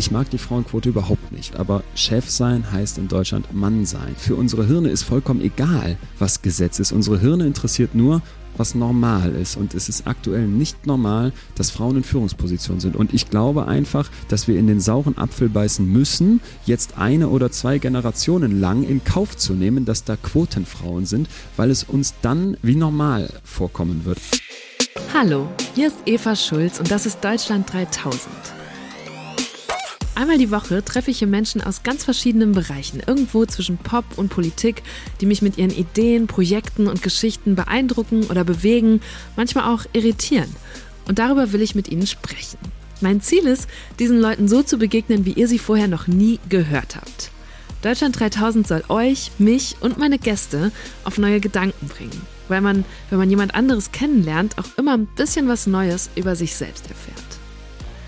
Ich mag die Frauenquote überhaupt nicht, aber Chef sein heißt in Deutschland Mann sein. Für unsere Hirne ist vollkommen egal, was Gesetz ist. Unsere Hirne interessiert nur, was normal ist. Und es ist aktuell nicht normal, dass Frauen in Führungspositionen sind. Und ich glaube einfach, dass wir in den sauren Apfel beißen müssen, jetzt eine oder zwei Generationen lang in Kauf zu nehmen, dass da Quotenfrauen sind, weil es uns dann wie normal vorkommen wird. Hallo, hier ist Eva Schulz und das ist Deutschland 3000. Einmal die Woche treffe ich hier Menschen aus ganz verschiedenen Bereichen, irgendwo zwischen Pop und Politik, die mich mit ihren Ideen, Projekten und Geschichten beeindrucken oder bewegen, manchmal auch irritieren. Und darüber will ich mit ihnen sprechen. Mein Ziel ist, diesen Leuten so zu begegnen, wie ihr sie vorher noch nie gehört habt. Deutschland 3000 soll euch, mich und meine Gäste auf neue Gedanken bringen, weil man, wenn man jemand anderes kennenlernt, auch immer ein bisschen was Neues über sich selbst erfährt.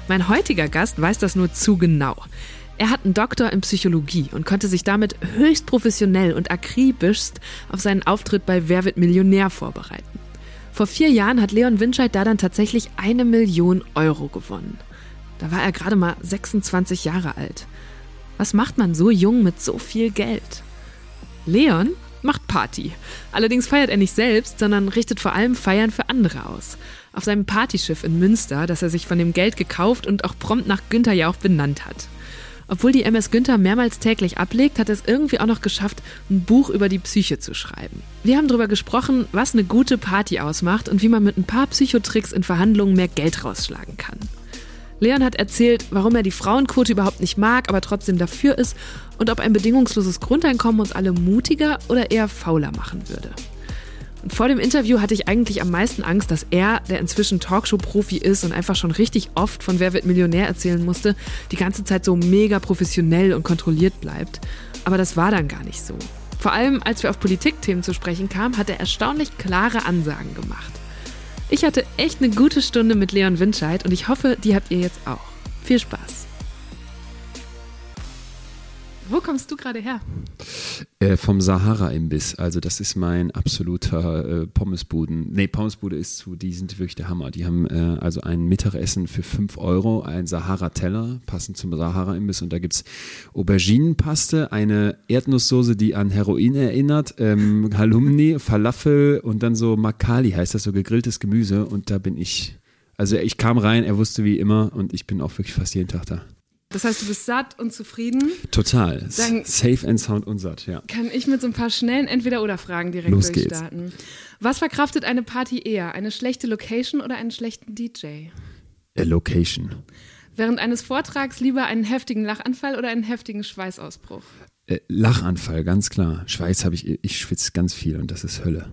Mein heutiger Gast weiß das nur zu genau. Er hat einen Doktor in Psychologie und konnte sich damit höchst professionell und akribischst auf seinen Auftritt bei Wer wird Millionär vorbereiten. Vor vier Jahren hat Leon Winscheid da dann tatsächlich eine Million Euro gewonnen. Da war er gerade mal 26 Jahre alt. Was macht man so jung mit so viel Geld? Leon macht Party. Allerdings feiert er nicht selbst, sondern richtet vor allem Feiern für andere aus auf seinem Partyschiff in Münster, das er sich von dem Geld gekauft und auch prompt nach Günther ja auch benannt hat. Obwohl die MS Günther mehrmals täglich ablegt, hat er es irgendwie auch noch geschafft, ein Buch über die Psyche zu schreiben. Wir haben darüber gesprochen, was eine gute Party ausmacht und wie man mit ein paar Psychotricks in Verhandlungen mehr Geld rausschlagen kann. Leon hat erzählt, warum er die Frauenquote überhaupt nicht mag, aber trotzdem dafür ist und ob ein bedingungsloses Grundeinkommen uns alle mutiger oder eher fauler machen würde. Und vor dem Interview hatte ich eigentlich am meisten Angst, dass er, der inzwischen Talkshow-Profi ist und einfach schon richtig oft von Wer wird Millionär erzählen musste, die ganze Zeit so mega professionell und kontrolliert bleibt. Aber das war dann gar nicht so. Vor allem, als wir auf Politikthemen zu sprechen kamen, hat er erstaunlich klare Ansagen gemacht. Ich hatte echt eine gute Stunde mit Leon Winscheid und ich hoffe, die habt ihr jetzt auch. Viel Spaß! Kommst du gerade her? Äh, vom Sahara-Imbiss. Also das ist mein absoluter äh, Pommesbuden. Nee, Pommesbude ist zu, die sind wirklich der Hammer. Die haben äh, also ein Mittagessen für 5 Euro, ein Sahara-Teller, passend zum Sahara-Imbiss. Und da gibt es Auberginenpaste, eine Erdnusssoße, die an Heroin erinnert, ähm, Halumni, Falafel und dann so Makali heißt das, so gegrilltes Gemüse. Und da bin ich. Also ich kam rein, er wusste wie immer und ich bin auch wirklich fast jeden Tag da. Das heißt, du bist satt und zufrieden. Total. Dann Safe and sound und satt, ja. Kann ich mit so ein paar schnellen Entweder-Oder-Fragen direkt Los durchstarten. Geht's. Was verkraftet eine Party eher? Eine schlechte Location oder einen schlechten DJ? A Location. Während eines Vortrags lieber einen heftigen Lachanfall oder einen heftigen Schweißausbruch? Äh, Lachanfall, ganz klar. Schweiß habe ich, ich schwitze ganz viel und das ist Hölle.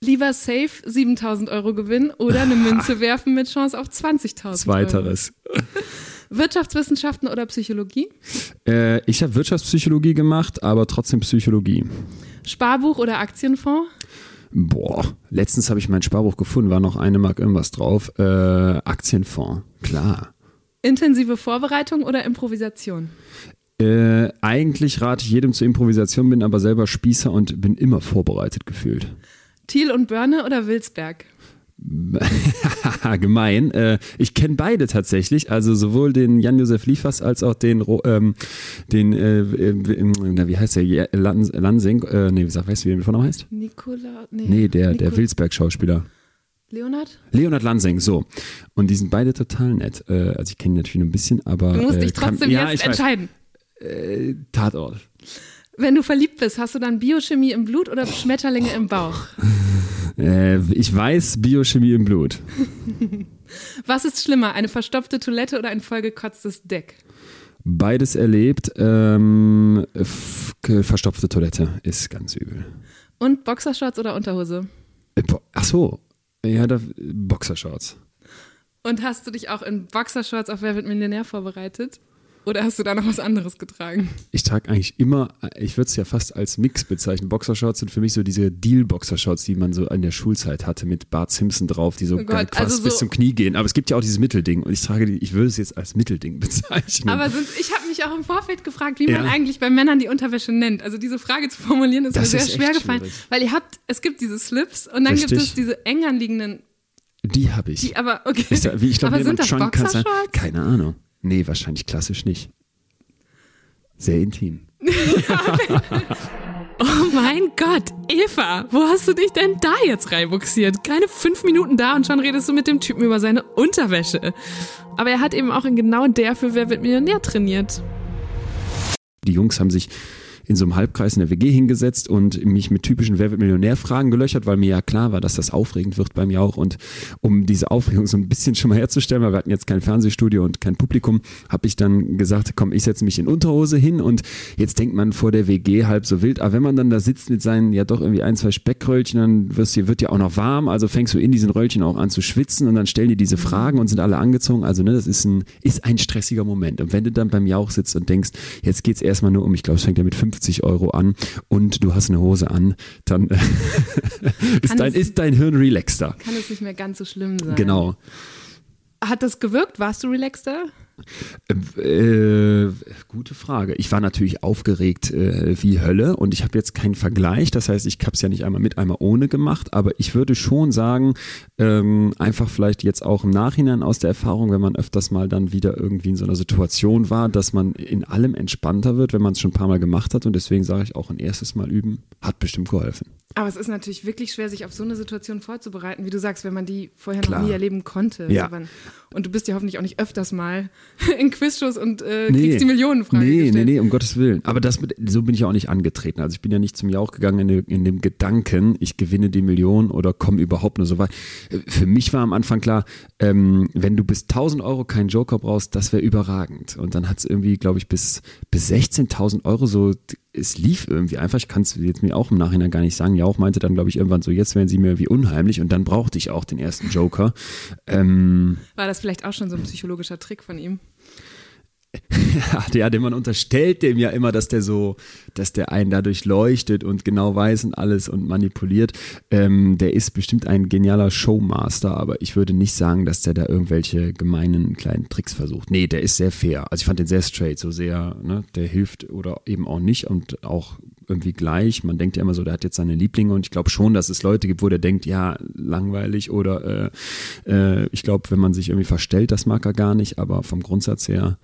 Lieber safe 7000 Euro gewinnen oder eine Münze werfen mit Chance auf 20.000 Zweiteres. Wirtschaftswissenschaften oder Psychologie? Äh, ich habe Wirtschaftspsychologie gemacht, aber trotzdem Psychologie. Sparbuch oder Aktienfonds? Boah, letztens habe ich mein Sparbuch gefunden, war noch eine Mark irgendwas drauf. Äh, Aktienfonds, klar. Intensive Vorbereitung oder Improvisation? Äh, eigentlich rate ich jedem zur Improvisation, bin aber selber Spießer und bin immer vorbereitet gefühlt. Thiel und Börne oder Wilsberg? gemein. Äh, ich kenne beide tatsächlich, also sowohl den Jan-Josef Liefers als auch den, ähm, den äh, äh, wie heißt der, Lansing, äh, nee, sag, weißt du, wie der Vorname heißt? Nikola, nee. Nee, der, der Wilsberg-Schauspieler. Leonard? Leonard Lansing, so. Und die sind beide total nett. Äh, also ich kenne ihn natürlich nur ein bisschen, aber. Du musst dich trotzdem kann, ja, jetzt entscheiden. Äh, Tatort. Wenn du verliebt bist, hast du dann Biochemie im Blut oder Schmetterlinge im Bauch? Äh, ich weiß Biochemie im Blut. Was ist schlimmer, eine verstopfte Toilette oder ein vollgekotztes Deck? Beides erlebt. Ähm, verstopfte Toilette ist ganz übel. Und Boxershorts oder Unterhose? Äh, ach so, ja, da, Boxershorts. Und hast du dich auch in Boxershorts auf Wer wird Millionär vorbereitet? Oder hast du da noch was anderes getragen? Ich trage eigentlich immer, ich würde es ja fast als Mix bezeichnen. Boxershorts sind für mich so diese Deal-Boxershorts, die man so in der Schulzeit hatte mit Bart Simpson drauf, die so oh Gott, fast also bis zum Knie gehen. Aber es gibt ja auch dieses Mittelding und ich trage die, ich würde es jetzt als Mittelding bezeichnen. Aber sind, ich habe mich auch im Vorfeld gefragt, wie ja. man eigentlich bei Männern die Unterwäsche nennt. Also diese Frage zu formulieren ist das mir sehr schwer gefallen, schwierig. weil ihr habt, es gibt diese Slips und dann Richtig. gibt es diese eng anliegenden die habe ich. Die aber, okay. Ich, wie, ich glaub, aber sind das Boxershorts? Keine Ahnung. Nee, wahrscheinlich klassisch nicht. Sehr intim. oh mein Gott, Eva, wo hast du dich denn da jetzt reinbuxiert? Keine fünf Minuten da und schon redest du mit dem Typen über seine Unterwäsche. Aber er hat eben auch in genau der für Wer wird Millionär trainiert. Die Jungs haben sich in so einem Halbkreis in der WG hingesetzt und mich mit typischen Wer wird Millionär-Fragen gelöchert, weil mir ja klar war, dass das aufregend wird bei mir auch. Und um diese Aufregung so ein bisschen schon mal herzustellen, weil wir hatten jetzt kein Fernsehstudio und kein Publikum, habe ich dann gesagt, komm, ich setze mich in Unterhose hin und jetzt denkt man vor der WG halb so wild. Aber wenn man dann da sitzt mit seinen ja doch irgendwie ein, zwei Speckröllchen, dann wirst, wird ja auch noch warm, also fängst du in diesen Röllchen auch an zu schwitzen und dann stellen die diese Fragen und sind alle angezogen. Also ne, das ist ein, ist ein stressiger Moment. Und wenn du dann beim Jauch sitzt und denkst, jetzt geht's erstmal nur um, ich glaube, es fängt ja mit 50 Euro an und du hast eine Hose an, dann ist, dein, ist dein Hirn relaxter. Kann es nicht mehr ganz so schlimm sein. Genau. Hat das gewirkt? Warst du relaxter? Äh, gute Frage. Ich war natürlich aufgeregt äh, wie Hölle und ich habe jetzt keinen Vergleich. Das heißt, ich habe es ja nicht einmal mit, einmal ohne gemacht. Aber ich würde schon sagen, ähm, einfach vielleicht jetzt auch im Nachhinein aus der Erfahrung, wenn man öfters mal dann wieder irgendwie in so einer Situation war, dass man in allem entspannter wird, wenn man es schon ein paar Mal gemacht hat. Und deswegen sage ich auch ein erstes Mal üben, hat bestimmt geholfen. Aber es ist natürlich wirklich schwer, sich auf so eine Situation vorzubereiten, wie du sagst, wenn man die vorher Klar. noch nie erleben konnte. Ja. Und du bist ja hoffentlich auch nicht öfters mal in Quizshows und äh, nee. kriegst die Millionenfrage nee, gestellt. Nee, nee, um Gottes Willen. Aber das mit, so bin ich ja auch nicht angetreten. Also ich bin ja nicht zum Jauch gegangen in, in dem Gedanken, ich gewinne die Million oder komme überhaupt nur so weit. Für mich war am Anfang klar, ähm, wenn du bis 1000 Euro keinen Joker brauchst, das wäre überragend. Und dann hat es irgendwie, glaube ich, bis, bis 16.000 Euro so es lief irgendwie einfach. Ich kann es jetzt mir auch im Nachhinein gar nicht sagen. Jauch meinte dann, glaube ich, irgendwann so, jetzt werden sie mir wie unheimlich und dann brauchte ich auch den ersten Joker. Ähm, War das vielleicht auch schon so ein psychologischer Trick von ihm? ja, dem man unterstellt dem ja immer, dass der so, dass der einen dadurch leuchtet und genau weiß und alles und manipuliert. Ähm, der ist bestimmt ein genialer Showmaster, aber ich würde nicht sagen, dass der da irgendwelche gemeinen kleinen Tricks versucht. Nee, der ist sehr fair. Also ich fand den sehr straight, so sehr, ne, der hilft oder eben auch nicht und auch irgendwie gleich. Man denkt ja immer so, der hat jetzt seine Lieblinge und ich glaube schon, dass es Leute gibt, wo der denkt, ja, langweilig oder äh, äh, ich glaube, wenn man sich irgendwie verstellt, das mag er gar nicht, aber vom Grundsatz her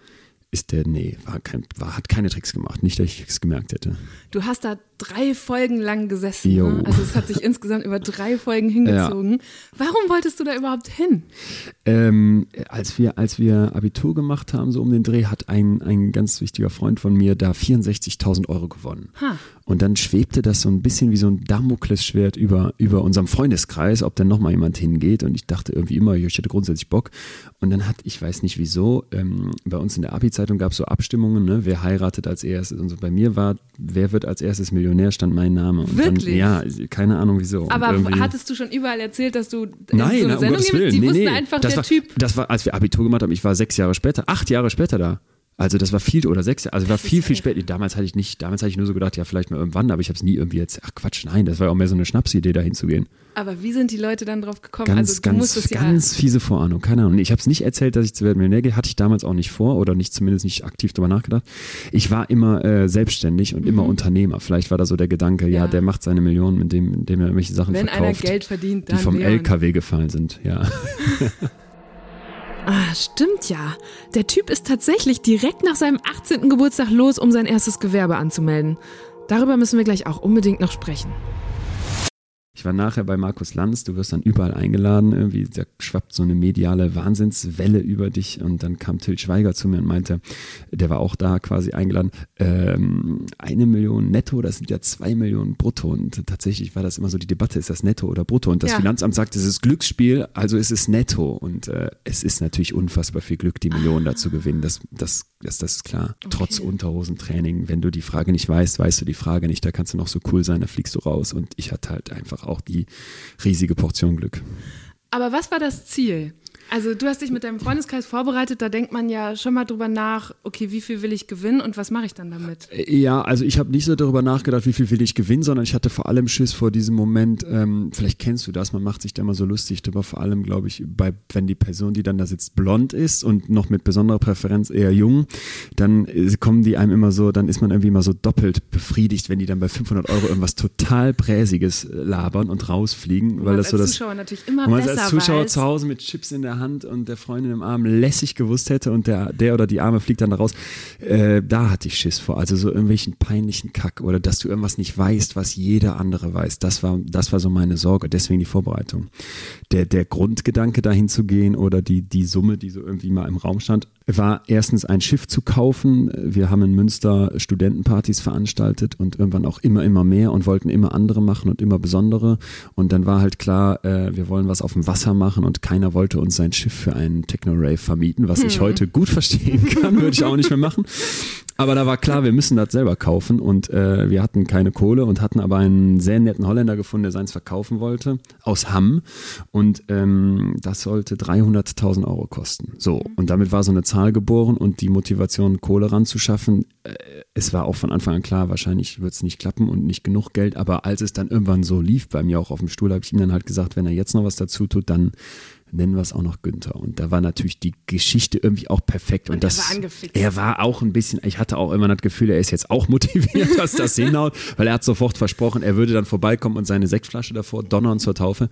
ist der, nee, war kein, war, hat keine Tricks gemacht. Nicht, dass ich es gemerkt hätte. Du hast da drei Folgen lang gesessen. Ne? Also es hat sich insgesamt über drei Folgen hingezogen. Ja. Warum wolltest du da überhaupt hin? Ähm, als, wir, als wir Abitur gemacht haben, so um den Dreh, hat ein, ein ganz wichtiger Freund von mir da 64.000 Euro gewonnen. Ha. Und dann schwebte das so ein bisschen wie so ein Damoklesschwert über, über unserem Freundeskreis, ob denn nochmal jemand hingeht. Und ich dachte irgendwie immer, ich hätte grundsätzlich Bock. Und dann hat, ich weiß nicht wieso, ähm, bei uns in der Abi-Zeitung gab es so Abstimmungen, ne, wer heiratet als erstes. Und so bei mir war, wer wird als erstes Millionär, stand mein Name. Und Wirklich? Dann, ja, keine Ahnung wieso. Aber hattest du schon überall erzählt, dass du Nein, so eine Sendung um gibst? Die nee, wussten nee. einfach, das der war, Typ. Das war, als wir Abitur gemacht haben, ich war sechs Jahre später, acht Jahre später da. Also das war viel oder sechs, also war viel, viel später. Damals hatte ich nicht, damals hatte ich nur so gedacht, ja, vielleicht mal irgendwann, aber ich habe es nie irgendwie jetzt, ach Quatsch, nein, das war ja auch mehr so eine Schnapsidee, da hinzugehen. Aber wie sind die Leute dann drauf gekommen? Ganz, also, ganz, ganz ja fiese Vorahnung, keine Ahnung. Ich habe es nicht erzählt, dass ich zu Weltmillionär gehe, hatte ich damals auch nicht vor oder nicht zumindest nicht aktiv drüber nachgedacht. Ich war immer äh, selbstständig und mhm. immer Unternehmer. Vielleicht war da so der Gedanke, ja, ja der macht seine Millionen, indem, indem er irgendwelche Sachen Wenn verkauft. Wenn einer Geld verdient, dann Die vom Leon. LKW gefallen sind, ja. Ah, stimmt ja. Der Typ ist tatsächlich direkt nach seinem 18. Geburtstag los, um sein erstes Gewerbe anzumelden. Darüber müssen wir gleich auch unbedingt noch sprechen. Ich war nachher bei Markus Lanz, du wirst dann überall eingeladen, irgendwie, da schwappt so eine mediale Wahnsinnswelle über dich und dann kam Till Schweiger zu mir und meinte, der war auch da quasi eingeladen, ähm, eine Million netto, das sind ja zwei Millionen brutto und tatsächlich war das immer so die Debatte, ist das netto oder brutto und das ja. Finanzamt sagt, es ist Glücksspiel, also ist es netto und äh, es ist natürlich unfassbar viel Glück, die Millionen ah. dazu gewinnen, das, das, das, das ist klar, okay. trotz Unterhosentraining, wenn du die Frage nicht weißt, weißt du die Frage nicht, da kannst du noch so cool sein, da fliegst du raus und ich hatte halt einfach auch die riesige Portion Glück. Aber was war das Ziel? Also du hast dich mit deinem Freundeskreis vorbereitet, da denkt man ja schon mal drüber nach, okay, wie viel will ich gewinnen und was mache ich dann damit? Äh, ja, also ich habe nicht so darüber nachgedacht, wie viel will ich gewinnen, sondern ich hatte vor allem Schiss vor diesem Moment, ähm, vielleicht kennst du das, man macht sich da immer so lustig drüber, vor allem glaube ich, bei, wenn die Person, die dann da sitzt, blond ist und noch mit besonderer Präferenz eher jung, dann äh, kommen die einem immer so, dann ist man irgendwie immer so doppelt befriedigt, wenn die dann bei 500 Euro irgendwas total Bräsiges äh, labern und rausfliegen. Wo weil das so das, Zuschauer natürlich immer besser als Zuschauer weiß. zu Hause mit Chips in der Hand und der Freundin im Arm lässig gewusst hätte und der, der oder die Arme fliegt dann da raus, äh, da hatte ich Schiss vor. Also so irgendwelchen peinlichen Kack oder dass du irgendwas nicht weißt, was jeder andere weiß. Das war, das war so meine Sorge, deswegen die Vorbereitung. Der, der Grundgedanke dahin zu gehen oder die, die Summe, die so irgendwie mal im Raum stand, war erstens ein Schiff zu kaufen. Wir haben in Münster Studentenpartys veranstaltet und irgendwann auch immer, immer mehr und wollten immer andere machen und immer besondere. Und dann war halt klar, äh, wir wollen was auf dem Wasser machen und keiner wollte uns sein Schiff für einen Techno-Rave vermieten, was ich heute gut verstehen kann, würde ich auch nicht mehr machen. Aber da war klar, wir müssen das selber kaufen und äh, wir hatten keine Kohle und hatten aber einen sehr netten Holländer gefunden, der seins verkaufen wollte, aus Hamm und ähm, das sollte 300.000 Euro kosten. So, und damit war so eine Zahl geboren und die Motivation, Kohle ranzuschaffen, äh, es war auch von Anfang an klar, wahrscheinlich wird es nicht klappen und nicht genug Geld, aber als es dann irgendwann so lief bei mir auch auf dem Stuhl, habe ich ihm dann halt gesagt, wenn er jetzt noch was dazu tut, dann nennen wir es auch noch Günther. Und da war natürlich die Geschichte irgendwie auch perfekt. Und, Und er das, war angefixt. Er war auch ein bisschen, ich hatte auch immer das Gefühl, er ist jetzt auch motiviert, dass das hinhaut, weil er hat sofort versprochen, er würde dann vorbeikommen und seine Sektflasche davor donnern zur Taufe.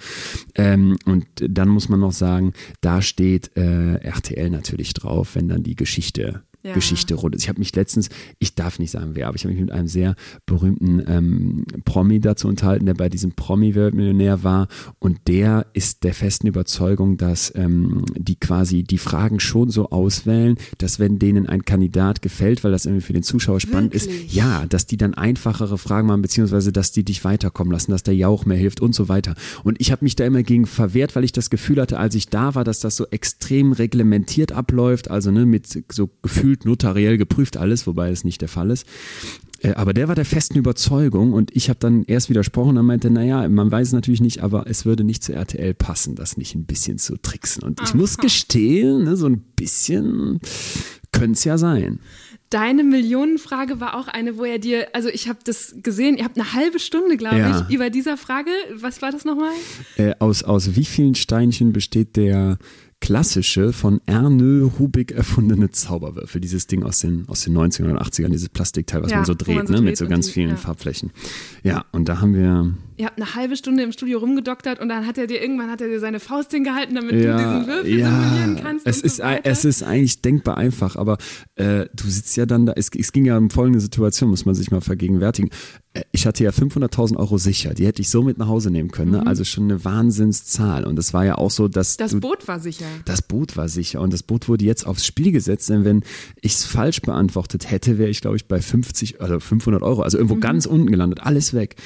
Ähm, und dann muss man noch sagen, da steht äh, RTL natürlich drauf, wenn dann die Geschichte Ja. Geschichte rund ist. Ich habe mich letztens, ich darf nicht sagen wer, aber ich habe mich mit einem sehr berühmten ähm, Promi dazu unterhalten, der bei diesem Promi-Weltmillionär war und der ist der festen Überzeugung, dass ähm, die quasi die Fragen schon so auswählen, dass wenn denen ein Kandidat gefällt, weil das irgendwie für den Zuschauer spannend Wirklich? ist, ja, dass die dann einfachere Fragen machen, beziehungsweise dass die dich weiterkommen lassen, dass der Jauch mehr hilft und so weiter. Und ich habe mich da immer gegen verwehrt, weil ich das Gefühl hatte, als ich da war, dass das so extrem reglementiert abläuft, also ne, mit so gefühlt notariell geprüft alles, wobei es nicht der Fall ist. Äh, Aber der war der festen Überzeugung und ich habe dann erst widersprochen und meinte, naja, man weiß es natürlich nicht, aber es würde nicht zu RTL passen, das nicht ein bisschen zu tricksen. Und ich muss gestehen, ne, so ein bisschen könnte es ja sein. Deine Millionenfrage war auch eine, wo er dir, also ich habe das gesehen, ihr habt eine halbe Stunde, glaube Ja. ich, über dieser Frage. Was war das nochmal? Äh, aus, aus wie vielen Steinchen besteht der klassische von Ernö Rubik erfundene Zauberwürfel? Dieses Ding aus den, aus den 90ern oder 80ern, dieses Plastikteil, was Ja, man so dreht, so ne, mit dreht so und ganz vielen ja. Farbflächen. Ja, und da haben wir, Ihr habt eine halbe Stunde im Studio rumgedoktert und dann hat er dir irgendwann hat er dir seine Faust hingehalten, damit du diesen Würfel simulieren kannst. es ist, so es ist eigentlich denkbar einfach, aber äh, du sitzt ja dann da, es, es ging ja um folgende Situation, muss man sich mal vergegenwärtigen. Äh, Ich hatte ja 500.000 Euro sicher, die hätte ich so mit nach Hause nehmen können, ne? also schon eine Wahnsinnszahl und es war ja auch so, dass Mhm. das du, Boot war sicher. das Boot war sicher und das Boot wurde jetzt aufs Spiel gesetzt, denn wenn ich es falsch beantwortet hätte, wäre ich glaube ich bei 50, also 500 Euro, also irgendwo ganz unten gelandet, alles weg.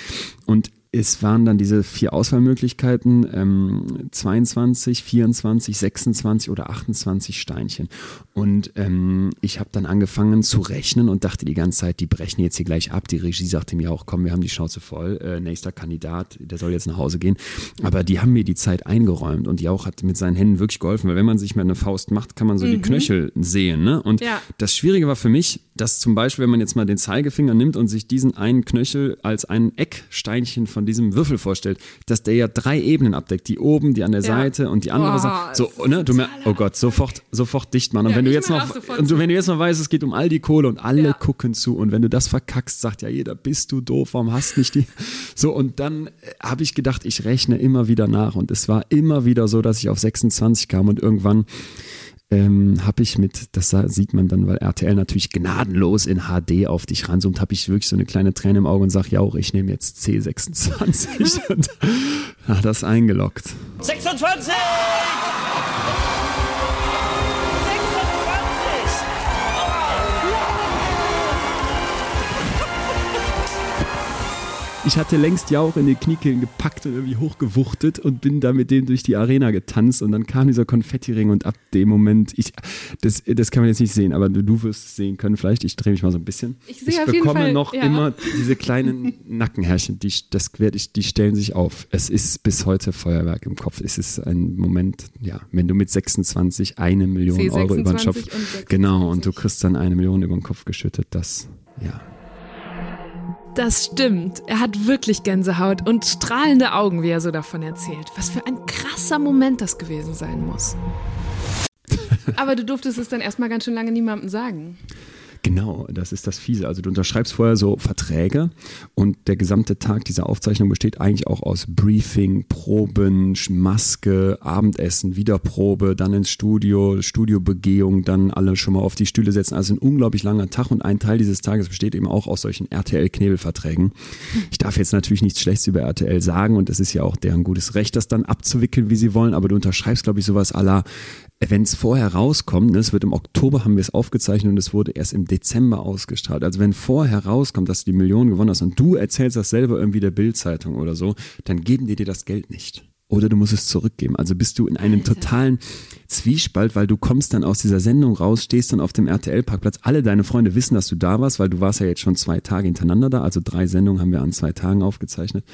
Und es waren dann diese vier Auswahlmöglichkeiten, ähm, 22, 24, 26 oder 28 Steinchen. Und ähm, ich habe dann angefangen zu rechnen und dachte die ganze Zeit, die brechen jetzt hier gleich ab. Die Regie sagte mir auch, komm, wir haben die Schnauze voll, äh, nächster Kandidat, der soll jetzt nach Hause gehen. Aber die haben mir die Zeit eingeräumt und Jauch hat mit seinen Händen wirklich geholfen, weil wenn man sich mit einer Faust macht, kann man so die Knöchel sehen. Ne? Und Ja. das Schwierige war für mich, dass zum Beispiel, wenn man jetzt mal den Zeigefinger nimmt und sich diesen einen Knöchel als ein Ecksteinchen von diesem Würfel vorstellt, dass der ja drei Ebenen abdeckt. Die oben, die an der Ja. Seite und die andere Seite. So, ne, du mer totaler oh Gott, sofort, sofort dicht machen. Und Ja, wenn du jetzt noch, und wenn du jetzt noch weißt, es geht um all die Kohle und alle Ja. gucken zu und wenn du das verkackst, sagt ja jeder, bist du doof, warum hast nicht die? So, und dann äh, habe ich gedacht, ich rechne immer wieder nach und es war immer wieder so, dass ich auf 26 kam und irgendwann ähm, habe ich mit, das sieht man dann, weil RTL natürlich gnadenlos in HD auf dich ranzoomt, habe ich wirklich so eine kleine Träne im Auge und sage, ja auch, ich nehme jetzt C26 und hat das eingeloggt. 26! Ich hatte längst Jauch in die Kniekehlen gepackt und irgendwie hochgewuchtet und bin da mit dem durch die Arena getanzt und dann kam dieser Konfettiring und ab dem Moment, ich, das, das kann man jetzt nicht sehen, aber du, du wirst es sehen können vielleicht, ich drehe mich mal so ein bisschen. Ich sehe auf jeden bekomme Fall, noch ja. immer diese kleinen Nackenhärchen, die, das ich, die stellen sich auf. Es ist bis heute Feuerwerk im Kopf. Es ist ein Moment, ja, wenn du mit 26 eine Million C26 Euro über den Kopf, und 26. genau, und du kriegst dann eine Million über den Kopf geschüttet, das, ja. Das stimmt. Er hat wirklich Gänsehaut und strahlende Augen, wie er so davon erzählt. Was für ein krasser Moment das gewesen sein muss. Aber du durftest es dann erstmal ganz schön lange niemandem sagen. Genau, das ist das Fiese. Also du unterschreibst vorher so Verträge und der gesamte Tag dieser Aufzeichnung besteht eigentlich auch aus Briefing, Proben, Maske, Abendessen, Wiederprobe, dann ins Studio, Studiobegehung, dann alle schon mal auf die Stühle setzen. Also ein unglaublich langer Tag und ein Teil dieses Tages besteht eben auch aus solchen RTL-Knebelverträgen. Ich darf jetzt natürlich nichts Schlechtes über RTL sagen und es ist ja auch deren gutes Recht, das dann abzuwickeln, wie sie wollen, aber du unterschreibst, glaube ich, sowas aller wenn es vorher rauskommt, ne, es wird im Oktober haben wir es aufgezeichnet und es wurde erst im Dezember ausgestrahlt. Also wenn vorher rauskommt, dass du die Millionen gewonnen hast und du erzählst das selber irgendwie der Bildzeitung oder so, dann geben die dir das Geld nicht. Oder du musst es zurückgeben. Also bist du in einem totalen Zwiespalt, weil du kommst dann aus dieser Sendung raus, stehst dann auf dem RTL-Parkplatz. Alle deine Freunde wissen, dass du da warst, weil du warst ja jetzt schon zwei Tage hintereinander da. Also drei Sendungen haben wir an zwei Tagen aufgezeichnet.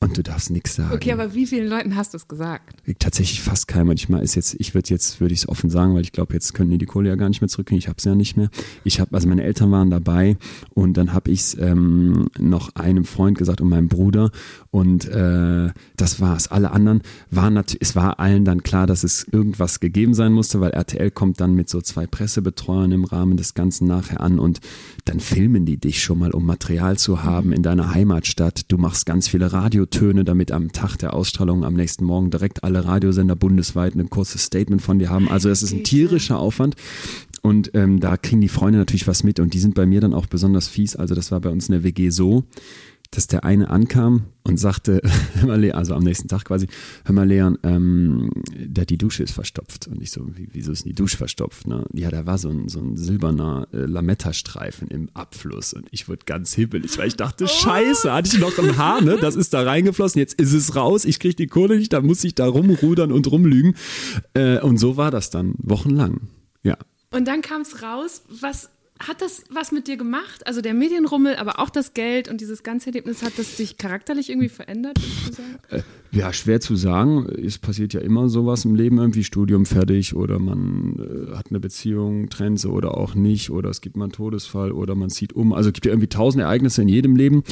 Und du darfst nichts sagen. Okay, aber wie vielen Leuten hast du es gesagt? Tatsächlich fast keinem. Manchmal ist jetzt, ich würde jetzt, würde ich es offen sagen, weil ich glaube, jetzt können die die Kohle ja gar nicht mehr zurückgehen. Ich habe es ja nicht mehr. Ich habe, also meine Eltern waren dabei und dann habe ich es ähm, noch einem Freund gesagt und meinem Bruder und äh, das war's. Alle anderen waren natürlich, es war allen dann klar, dass es irgendwas gegeben sein musste, weil RTL kommt dann mit so zwei Pressebetreuern im Rahmen des Ganzen nachher an und dann filmen die dich schon mal, um Material zu haben in deiner Heimatstadt. Du machst ganz viele Radiotöne, damit am Tag der Ausstrahlung am nächsten Morgen direkt alle Radiosender bundesweit ein kurzes Statement von dir haben. Also es ist ein tierischer Aufwand. Und ähm, da kriegen die Freunde natürlich was mit und die sind bei mir dann auch besonders fies. Also das war bei uns in der WG so, dass der eine ankam und sagte, hör mal, Leon, also am nächsten Tag quasi, hör mal, Leon, ähm, der, die Dusche ist verstopft. Und ich so, wie, wieso ist die Dusche verstopft? Ne? Ja, da war so ein, so ein silberner äh, Lametta-Streifen im Abfluss und ich wurde ganz hibbelig, weil ich dachte, oh. scheiße, hatte ich noch ein Haar, ne? das ist da reingeflossen, jetzt ist es raus, ich kriege die Kohle nicht, da muss ich da rumrudern und rumlügen. Äh, und so war das dann wochenlang, ja. Und dann kam es raus, was hat das was mit dir gemacht? Also der Medienrummel, aber auch das Geld und dieses ganze Erlebnis, hat das dich charakterlich irgendwie verändert, ja, schwer zu sagen. Es passiert ja immer sowas im Leben, irgendwie Studium fertig oder man äh, hat eine Beziehung, trennt oder auch nicht oder es gibt mal einen Todesfall oder man zieht um. Also es gibt ja irgendwie tausend Ereignisse in jedem Leben,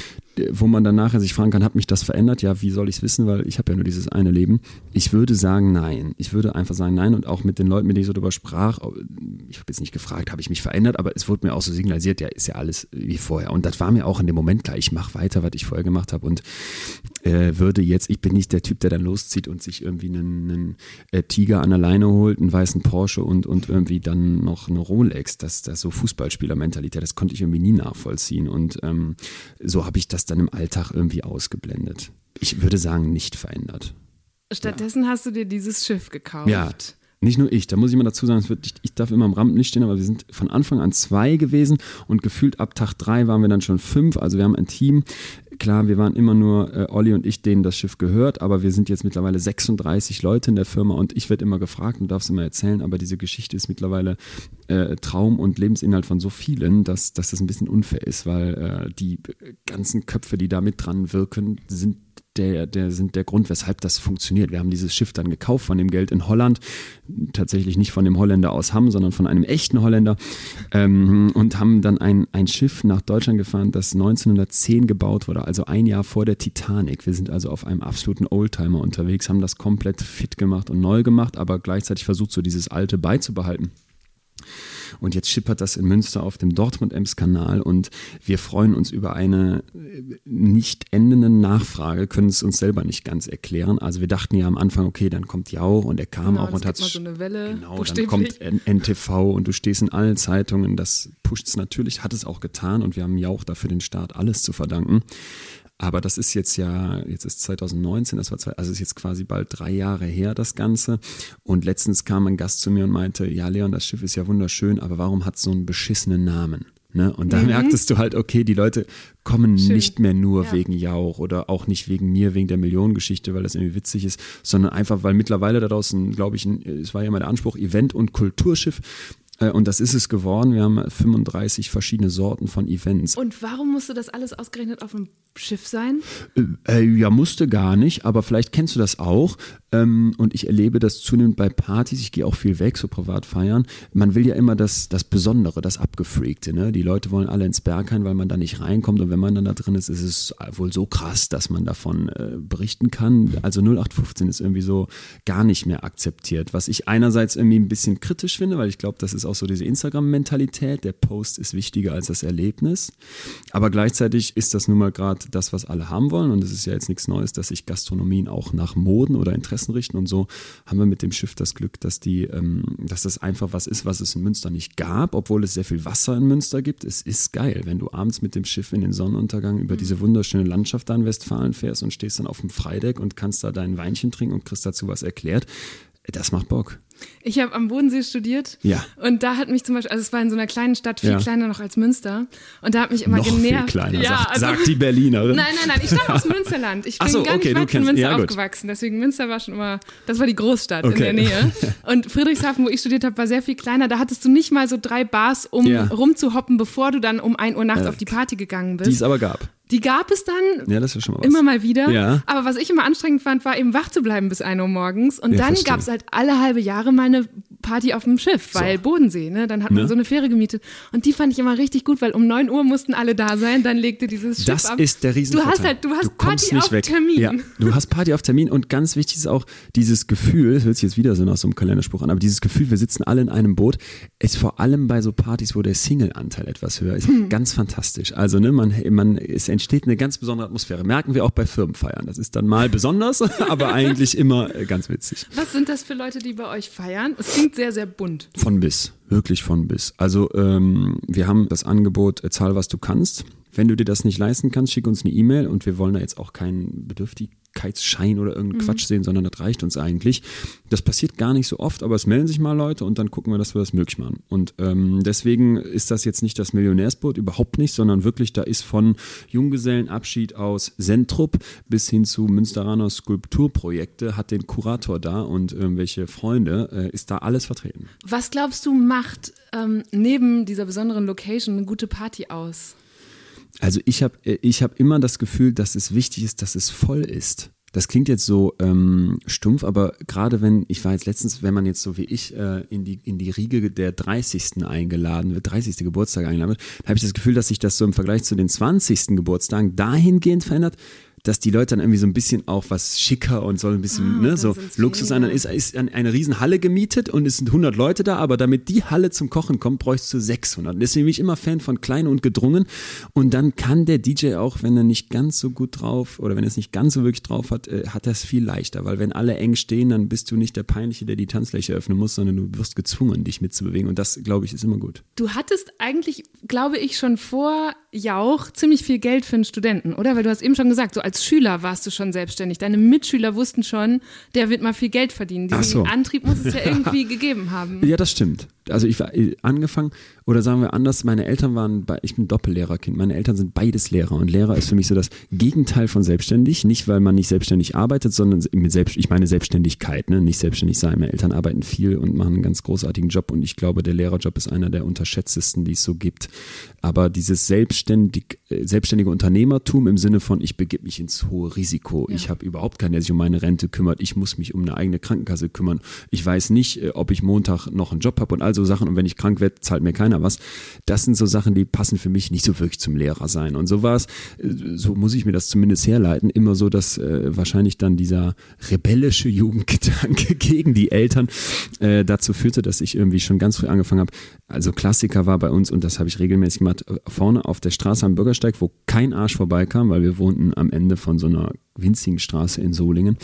wo man dann nachher sich fragen kann, hat mich das verändert? Ja, wie soll ich es wissen, weil ich habe ja nur dieses eine Leben. Ich würde sagen, nein. Ich würde einfach sagen, nein und auch mit den Leuten, mit denen ich so darüber sprach, ich habe jetzt nicht gefragt, habe ich mich verändert, aber es wurde mir auch so signalisiert, ja, ist ja alles wie vorher. Und das war mir auch in dem Moment klar, ich mache weiter, was ich vorher gemacht habe und äh, würde jetzt, ich bin nicht der Typ, der dann loszieht und sich irgendwie einen, einen äh, Tiger an der Leine holt, einen weißen Porsche und, und irgendwie dann noch eine Rolex. Das, das so Fußballspielermentalität, das konnte ich irgendwie nie nachvollziehen. Und ähm, so habe ich das dann im Alltag irgendwie ausgeblendet. Ich würde sagen, nicht verändert. Stattdessen ja. hast du dir dieses Schiff gekauft. Ja. Nicht nur ich, da muss ich mal dazu sagen, wird, ich, ich, darf immer am Rampenlicht stehen, aber wir sind von Anfang an zwei gewesen und gefühlt ab Tag drei waren wir dann schon fünf. Also wir haben ein Team. Klar, wir waren immer nur äh, Olli und ich, denen das Schiff gehört, aber wir sind jetzt mittlerweile 36 Leute in der Firma und ich werde immer gefragt und darf es immer erzählen, aber diese Geschichte ist mittlerweile äh, Traum und Lebensinhalt von so vielen, dass, dass das ein bisschen unfair ist, weil äh, die ganzen Köpfe, die da mit dran wirken, sind der, der sind der Grund, weshalb das funktioniert. Wir haben dieses Schiff dann gekauft von dem Geld in Holland, tatsächlich nicht von dem Holländer aus Hamm, sondern von einem echten Holländer ähm, und haben dann ein, ein Schiff nach Deutschland gefahren, das 1910 gebaut wurde, also ein Jahr vor der Titanic. Wir sind also auf einem absoluten Oldtimer unterwegs, haben das komplett fit gemacht und neu gemacht, aber gleichzeitig versucht, so dieses Alte beizubehalten. Und jetzt schippert das in Münster auf dem Dortmund-Ems-Kanal und wir freuen uns über eine äh, nicht endende Nachfrage, können es uns selber nicht ganz erklären. Also wir dachten ja am Anfang, okay, dann kommt Jauch und er kam genau, auch und hat so eine Welle. Genau, dann kommt NTV und du stehst in allen Zeitungen. Das pusht es natürlich, hat es auch getan und wir haben Jauch dafür den Start alles zu verdanken. Aber das ist jetzt ja, jetzt ist 2019, das war zwei, also ist jetzt quasi bald drei Jahre her, das Ganze. Und letztens kam ein Gast zu mir und meinte, ja, Leon, das Schiff ist ja wunderschön, aber warum hat es so einen beschissenen Namen? Ne? Und da mhm. merktest du halt, okay, die Leute kommen Schön. nicht mehr nur ja. wegen Jauch oder auch nicht wegen mir, wegen der Millionengeschichte, weil das irgendwie witzig ist, sondern einfach, weil mittlerweile daraus, glaube ich, ein, es war ja mal der Anspruch, Event- und Kulturschiff und das ist es geworden. Wir haben 35 verschiedene Sorten von Events. Und warum musste das alles ausgerechnet auf dem Schiff sein? Äh, äh, ja, musste gar nicht, aber vielleicht kennst du das auch. Ähm, und ich erlebe das zunehmend bei Partys. Ich gehe auch viel weg, so privat feiern. Man will ja immer das, das Besondere, das Abgefreakte. Ne? Die Leute wollen alle ins Berghain, weil man da nicht reinkommt. Und wenn man dann da drin ist, ist es wohl so krass, dass man davon äh, berichten kann. Also 0815 ist irgendwie so gar nicht mehr akzeptiert. Was ich einerseits irgendwie ein bisschen kritisch finde, weil ich glaube, das ist auch so diese Instagram-Mentalität. Der Post ist wichtiger als das Erlebnis. Aber gleichzeitig ist das nun mal gerade das, was alle haben wollen. Und es ist ja jetzt nichts Neues, dass sich Gastronomien auch nach Moden oder Interessen richten. Und so haben wir mit dem Schiff das Glück, dass die, ähm, dass das einfach was ist, was es in Münster nicht gab, obwohl es sehr viel Wasser in Münster gibt. Es ist geil, wenn du abends mit dem Schiff in den Sonnenuntergang über mhm. diese wunderschöne Landschaft da in Westfalen fährst und stehst dann auf dem Freideck und kannst da dein Weinchen trinken und kriegst dazu was erklärt. Das macht Bock. Ich habe am Bodensee studiert. Ja. Und da hat mich zum Beispiel, also es war in so einer kleinen Stadt, viel ja. kleiner noch als Münster. Und da hat mich immer noch genervt. Viel kleiner, ja, sagt, also, sagt die Berlinerin. Nein, nein, nein, ich stamme aus Münsterland. Ich bin so, gar okay, nicht weit von Münster ja, aufgewachsen. Deswegen Münster war schon immer, das war die Großstadt okay. in der Nähe. Und Friedrichshafen, wo ich studiert habe, war sehr viel kleiner. Da hattest du nicht mal so drei Bars, um rumzuhoppen, bevor du dann um 1 Uhr nachts auf die Party gegangen bist. Die es aber gab. Die gab es dann ja, ist mal immer mal wieder. Ja. Aber was ich immer anstrengend fand, war eben wach zu bleiben bis 1 Uhr morgens. Und ja, dann gab es halt alle halbe Jahre mal eine Party auf dem Schiff, weil so. Bodensee, ne? Dann hat man ne? so eine Fähre gemietet. Und die fand ich immer richtig gut, weil um 9 Uhr mussten alle da sein, dann legte dieses Schiff das ab. Das ist der Riesenvorteil. Du hast halt, du hast du Party auf weg. Termin. Du hast Party auf Termin und ganz wichtig ist auch dieses Gefühl, das hört sich jetzt wieder so nach so einem Kalenderspruch an, aber dieses Gefühl, wir sitzen alle in einem Boot, ist vor allem bei so Partys, wo der Single-Anteil etwas höher ist, hm. ganz fantastisch. Also, ne, man, man, es entsteht eine ganz besondere Atmosphäre. Merken wir auch bei Firmenfeiern. Das ist dann mal besonders, aber eigentlich immer äh, ganz witzig. Was sind das für Leute, die bei euch feiern? Es klingt sehr, sehr bunt. Von bis, wirklich von bis. Also ähm, wir haben das Angebot, äh, zahl was du kannst. Wenn du dir das nicht leisten kannst, schick uns eine E-Mail und wir wollen da jetzt auch keinen Bedürftigkeitsschein oder irgendeinen mhm. Quatsch sehen, sondern das reicht uns eigentlich. Das passiert gar nicht so oft, aber es melden sich mal Leute und dann gucken wir, dass wir das möglich machen. Und ähm, deswegen ist das jetzt nicht das Millionärsboot, überhaupt nicht, sondern wirklich, da ist von Junggesellenabschied aus Sentrup bis hin zu Münsteraner Skulpturprojekte, hat den Kurator da und irgendwelche Freunde, äh, ist da alles vertreten. Was glaubst du, macht ähm, neben dieser besonderen Location eine gute Party aus? Also ich habe äh, ich hab immer das Gefühl, dass es wichtig ist, dass es voll ist. Das klingt jetzt so ähm, stumpf, aber gerade wenn, ich war jetzt letztens, wenn man jetzt so wie ich äh, in, die, in die Riege der 30. eingeladen wird, 30. Geburtstag eingeladen wird, habe ich das Gefühl, dass sich das so im Vergleich zu den 20. Geburtstagen dahingehend verändert, dass die Leute dann irgendwie so ein bisschen auch was schicker und soll ein bisschen, ah, ne, so Luxus sein. Dann ist, ist eine riesen Halle gemietet und es sind 100 Leute da, aber damit die Halle zum Kochen kommt, bräuchst du 600. Und deswegen bin ich immer Fan von klein und gedrungen. Und dann kann der DJ auch, wenn er nicht ganz so gut drauf oder wenn er es nicht ganz so wirklich drauf hat, äh, hat er es viel leichter, weil wenn alle eng stehen, dann bist du nicht der Peinliche, der die Tanzfläche öffnen muss, sondern du wirst gezwungen, dich mitzubewegen. Und das, glaube ich, ist immer gut. Du hattest eigentlich, glaube ich, schon vor Jauch ziemlich viel Geld für einen Studenten, oder? Weil du hast eben schon gesagt, so als Schüler warst du schon selbstständig. Deine Mitschüler wussten schon, der wird mal viel Geld verdienen. Diesen so. Antrieb muss es ja irgendwie gegeben haben. Ja, das stimmt. Also ich war äh, angefangen, oder sagen wir anders, meine Eltern waren, ich bin Doppellehrerkind, meine Eltern sind beides Lehrer und Lehrer ist für mich so das Gegenteil von selbstständig. Nicht, weil man nicht selbstständig arbeitet, sondern mit selbst, ich meine Selbstständigkeit, ne? nicht selbstständig sein. Meine Eltern arbeiten viel und machen einen ganz großartigen Job und ich glaube, der Lehrerjob ist einer der unterschätztesten, die es so gibt. Aber dieses selbstständig, äh, selbstständige Unternehmertum im Sinne von, ich begebe mich ins hohe Risiko, ja. ich habe überhaupt keinen, der sich um meine Rente kümmert, ich muss mich um eine eigene Krankenkasse kümmern, ich weiß nicht, äh, ob ich Montag noch einen Job habe und all so Sachen und wenn ich krank werde, zahlt mir keiner was. Das sind so Sachen, die passen für mich nicht so wirklich zum Lehrer sein. Und so war es, so muss ich mir das zumindest herleiten, immer so, dass äh, wahrscheinlich dann dieser rebellische Jugendgedanke gegen die Eltern äh, dazu führte, dass ich irgendwie schon ganz früh angefangen habe. Also Klassiker war bei uns, und das habe ich regelmäßig gemacht, vorne auf der Straße am Bürgersteig, wo kein Arsch vorbeikam, weil wir wohnten am Ende von so einer winzigen Straße in Solingen,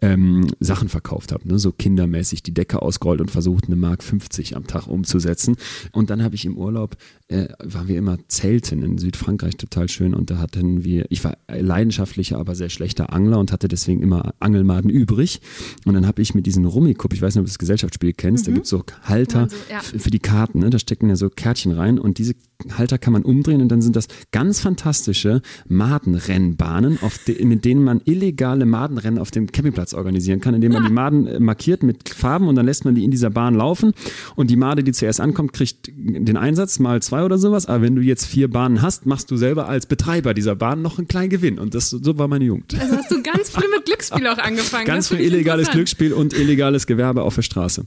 ähm, Sachen verkauft habe. Ne? So kindermäßig die Decke ausgerollt und versucht, eine Mark 50 am Tag umzusetzen. Und dann habe ich im Urlaub, äh, waren wir immer zelten in Südfrankreich, total schön. Und da hatten wir, ich war leidenschaftlicher, aber sehr schlechter Angler und hatte deswegen immer Angelmaden übrig. Und dann habe ich mit diesen Rummikup, ich weiß nicht, ob du das Gesellschaftsspiel kennst, mhm. da gibt es so Halter also, ja. für die Karten. Ne? Da stecken ja so Kärtchen rein und diese Halter kann man umdrehen und dann sind das ganz fantastische Madenrennbahnen, de, mit denen man illegale Madenrennen auf dem Campingplatz organisieren kann, indem man die Maden markiert mit Farben und dann lässt man die in dieser Bahn laufen und die Made, die zuerst ankommt, kriegt den Einsatz mal zwei oder sowas. Aber wenn du jetzt vier Bahnen hast, machst du selber als Betreiber dieser Bahn noch einen kleinen Gewinn und das so war meine Jugend. Also hast du ganz früh mit Glücksspiel auch angefangen. Ganz früh illegales Glücksspiel und illegales Gewerbe auf der Straße.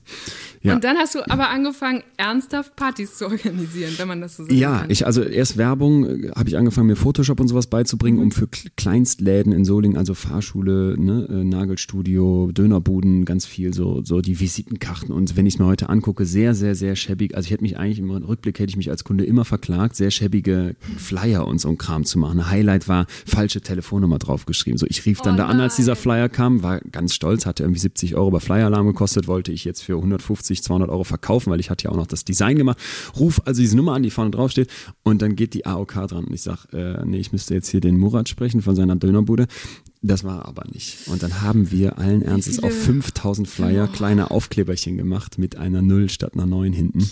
Ja. Und dann hast du aber angefangen, ernsthaft Partys zu organisieren, wenn man das so sagt. Ja, kann. ich, also erst Werbung, äh, habe ich angefangen, mir Photoshop und sowas beizubringen, mhm. um für Kleinstläden in Solingen also Fahrschule, ne, äh, Nagelstudio, Dönerbuden, ganz viel so, so die Visitenkarten. Und wenn ich es mir heute angucke, sehr, sehr, sehr schäbig. Also ich hätte mich eigentlich im Rückblick hätte ich mich als Kunde immer verklagt, sehr schäbige Flyer und so ein Kram zu machen. Ein Highlight war falsche Telefonnummer draufgeschrieben. So, ich rief dann oh da an, als dieser Flyer kam, war ganz stolz, hatte irgendwie 70 Euro bei Flyer-Alarm gekostet, wollte ich jetzt für 150, 200 Euro verkaufen, weil ich hatte ja auch noch das Design gemacht. Ruf also diese Nummer an, die vorne draufsteht und dann geht die AOK dran und ich sage, äh, nee, ich müsste jetzt hier den Murat sprechen von seiner Dönerbude. Das war aber nicht. Und dann haben wir allen Ernstes auf 5000 Flyer oh. kleine Aufkleberchen gemacht mit einer Null statt einer Neun hinten.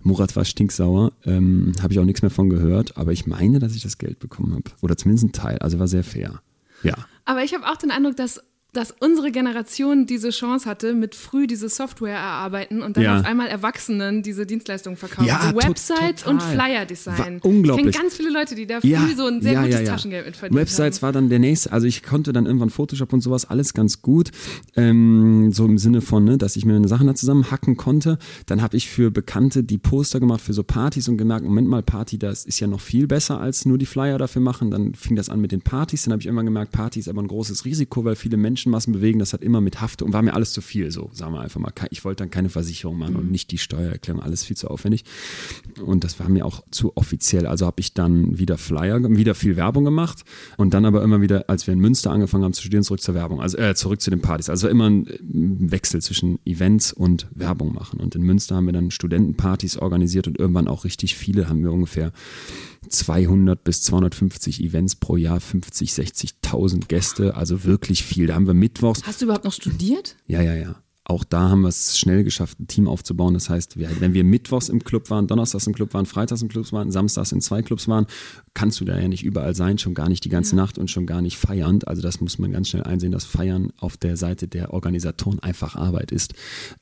Murat war stinksauer, ähm, habe ich auch nichts mehr von gehört, aber ich meine, dass ich das Geld bekommen habe. Oder zumindest ein Teil, also war sehr fair. Ja. Aber ich habe auch den Eindruck, dass dass unsere Generation diese Chance hatte, mit früh diese Software erarbeiten und dann ja. auf einmal Erwachsenen diese Dienstleistungen verkaufen. Ja, so Websites total. und Flyer-Design. Unglaublich. Ich kenne ganz viele Leute, die da früh ja, so ein sehr gutes Taschengeld mit verdienen Websites haben. war dann der nächste, also ich konnte dann irgendwann Photoshop und sowas alles ganz gut, ähm, so im Sinne von, ne, dass ich mir eine Sachen da zusammen hacken konnte. Dann habe ich für Bekannte die Poster gemacht für so Partys und gemerkt, Moment mal, Party, das ist ja noch viel besser als nur die Flyer dafür machen. Dann fing das an mit den Partys. Dann habe ich immer gemerkt, Party ist aber ein großes Risiko, weil viele Menschenmassen bewegen. Das hat immer mit Haft und war mir alles zu viel, so sagen wir einfach mal. Ich wollte dann keine Versicherung machen mhm. und nicht die Steuererklärung, alles viel zu aufwendig. Und das war mir auch zu offiziell. Also habe ich dann wieder Flyer, wieder viel Werbung gemacht und dann aber immer wieder, als wir in Münster angefangen haben zu studieren, zurück zur Werbung, also äh, zurück zu den Partys. Also immer ein Wechsel zwischen Events und Werbung machen. Und in Münster haben wir dann Studentenpartys organisiert und irgendwann auch richtig viele, haben wir ungefähr 200 bis 250 Events pro Jahr, 50, 60.000 Gäste, also wirklich viel. Da haben wir mittwochs. Hast du überhaupt noch studiert? Ja, ja, ja. Auch da haben wir es schnell geschafft, ein Team aufzubauen. Das heißt, wenn wir mittwochs im Club waren, donnerstags im Club waren, freitags im Club waren, samstags in zwei Clubs waren, kannst du da ja nicht überall sein, schon gar nicht die ganze ja. Nacht und schon gar nicht feiernd. Also das muss man ganz schnell einsehen, dass Feiern auf der Seite der Organisatoren einfach Arbeit ist.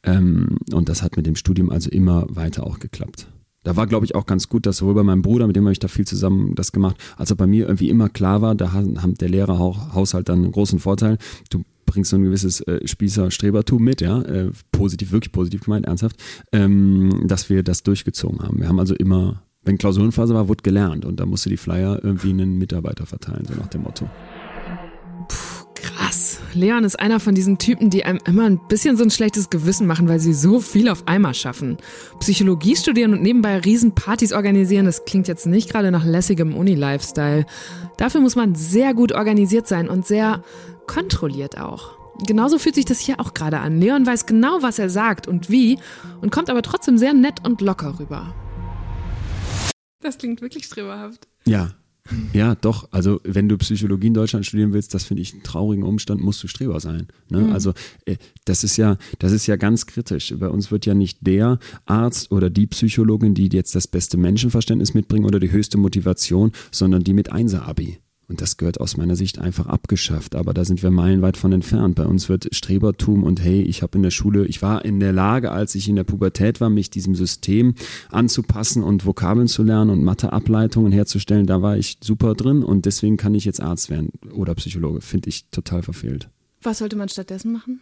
Ähm, und das hat mit dem Studium also immer weiter auch geklappt da war, glaube ich, auch ganz gut, dass sowohl bei meinem Bruder, mit dem habe ich da viel zusammen das gemacht, als auch bei mir irgendwie immer klar war, da hat der Lehrerhaushalt dann einen großen Vorteil. Du bringst so ein gewisses äh, Spießer-Strebertum mit, ja, äh, positiv, wirklich positiv gemeint, ernsthaft, ähm, dass wir das durchgezogen haben. Wir haben also immer, wenn Klausurenphase war, wurde gelernt und da musste die Flyer irgendwie einen Mitarbeiter verteilen, so nach dem Motto. Krass. Leon ist einer von diesen Typen, die einem immer ein bisschen so ein schlechtes Gewissen machen, weil sie so viel auf einmal schaffen. Psychologie studieren und nebenbei Riesenpartys organisieren, das klingt jetzt nicht gerade nach lässigem Uni-Lifestyle. Dafür muss man sehr gut organisiert sein und sehr kontrolliert auch. Genauso fühlt sich das hier auch gerade an. Leon weiß genau, was er sagt und wie und kommt aber trotzdem sehr nett und locker rüber. Das klingt wirklich streberhaft. Ja, ja, doch. Also wenn du Psychologie in Deutschland studieren willst, das finde ich einen traurigen Umstand, musst du Streber sein. Ne? Mhm. Also äh, das ist ja, das ist ja ganz kritisch. Bei uns wird ja nicht der Arzt oder die Psychologin, die jetzt das beste Menschenverständnis mitbringen oder die höchste Motivation, sondern die mit Einser-Abi. Und das gehört aus meiner Sicht einfach abgeschafft. Aber da sind wir meilenweit von entfernt. Bei uns wird Strebertum und hey, ich habe in der Schule, ich war in der Lage, als ich in der Pubertät war, mich diesem System anzupassen und Vokabeln zu lernen und Matheableitungen herzustellen. Da war ich super drin und deswegen kann ich jetzt Arzt werden oder Psychologe. Finde ich total verfehlt. Was sollte man stattdessen machen?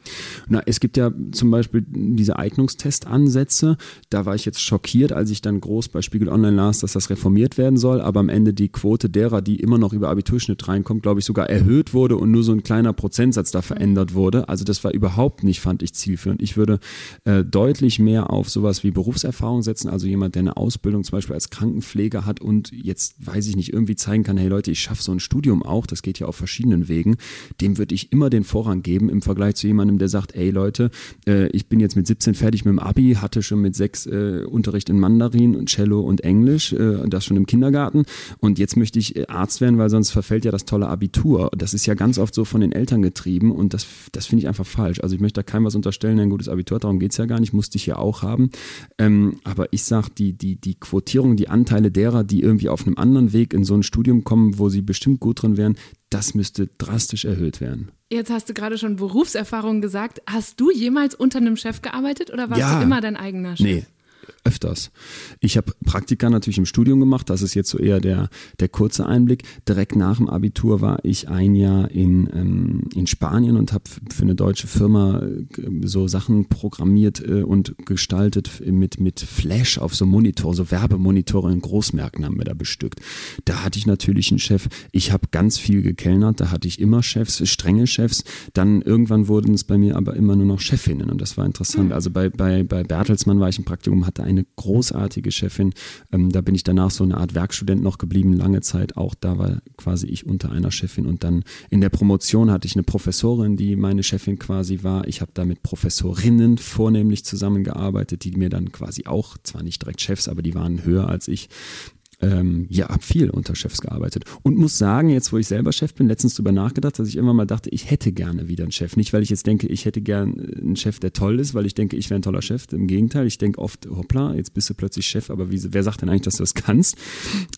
Na, es gibt ja zum Beispiel diese Eignungstestansätze. Da war ich jetzt schockiert, als ich dann groß bei Spiegel Online las, dass das reformiert werden soll, aber am Ende die Quote derer, die immer noch über Abiturschnitt reinkommt, glaube ich, sogar erhöht wurde und nur so ein kleiner Prozentsatz da verändert wurde. Also das war überhaupt nicht, fand ich, zielführend. Ich würde äh, deutlich mehr auf sowas wie Berufserfahrung setzen, also jemand, der eine Ausbildung zum Beispiel als Krankenpfleger hat und jetzt, weiß ich nicht, irgendwie zeigen kann, hey Leute, ich schaffe so ein Studium auch, das geht ja auf verschiedenen Wegen, dem würde ich immer den Vorrang Vorrang geben im Vergleich zu jemandem, der sagt, ey Leute, äh, ich bin jetzt mit 17 fertig mit dem Abi, hatte schon mit sechs äh, Unterricht in Mandarin und Cello und Englisch, äh, das schon im Kindergarten und jetzt möchte ich äh, Arzt werden, weil sonst verfällt ja das tolle Abitur. Das ist ja ganz oft so von den Eltern getrieben und das, das finde ich einfach falsch. Also ich möchte da keinem was unterstellen, ein gutes Abitur, darum geht es ja gar nicht, musste ich ja auch haben. Ähm, aber ich sage, die, die, die Quotierung, die Anteile derer, die irgendwie auf einem anderen Weg in so ein Studium kommen, wo sie bestimmt gut drin wären, das müsste drastisch erhöht werden. Jetzt hast du gerade schon Berufserfahrung gesagt. Hast du jemals unter einem Chef gearbeitet oder warst ja. du immer dein eigener Chef? Nee. Öfters. Ich habe Praktika natürlich im Studium gemacht, das ist jetzt so eher der, der kurze Einblick. Direkt nach dem Abitur war ich ein Jahr in, ähm, in Spanien und habe für eine deutsche Firma äh, so Sachen programmiert äh, und gestaltet mit, mit Flash auf so Monitor, so Werbemonitore in Großmärkten haben wir da bestückt. Da hatte ich natürlich einen Chef, ich habe ganz viel gekellnert, da hatte ich immer Chefs, strenge Chefs. Dann irgendwann wurden es bei mir aber immer nur noch Chefinnen und das war interessant. Mhm. Also bei, bei, bei Bertelsmann war ich im Praktikum, hatte eine großartige Chefin. Ähm, da bin ich danach so eine Art Werkstudent noch geblieben, lange Zeit. Auch da war quasi ich unter einer Chefin und dann in der Promotion hatte ich eine Professorin, die meine Chefin quasi war. Ich habe da mit Professorinnen vornehmlich zusammengearbeitet, die mir dann quasi auch, zwar nicht direkt Chefs, aber die waren höher als ich, ähm, ja, habe viel unter Chefs gearbeitet und muss sagen, jetzt wo ich selber Chef bin, letztens drüber nachgedacht, dass ich immer mal dachte, ich hätte gerne wieder einen Chef. Nicht, weil ich jetzt denke, ich hätte gern einen Chef, der toll ist, weil ich denke, ich wäre ein toller Chef. Im Gegenteil, ich denke oft, hoppla, jetzt bist du plötzlich Chef, aber wie, wer sagt denn eigentlich, dass du das kannst?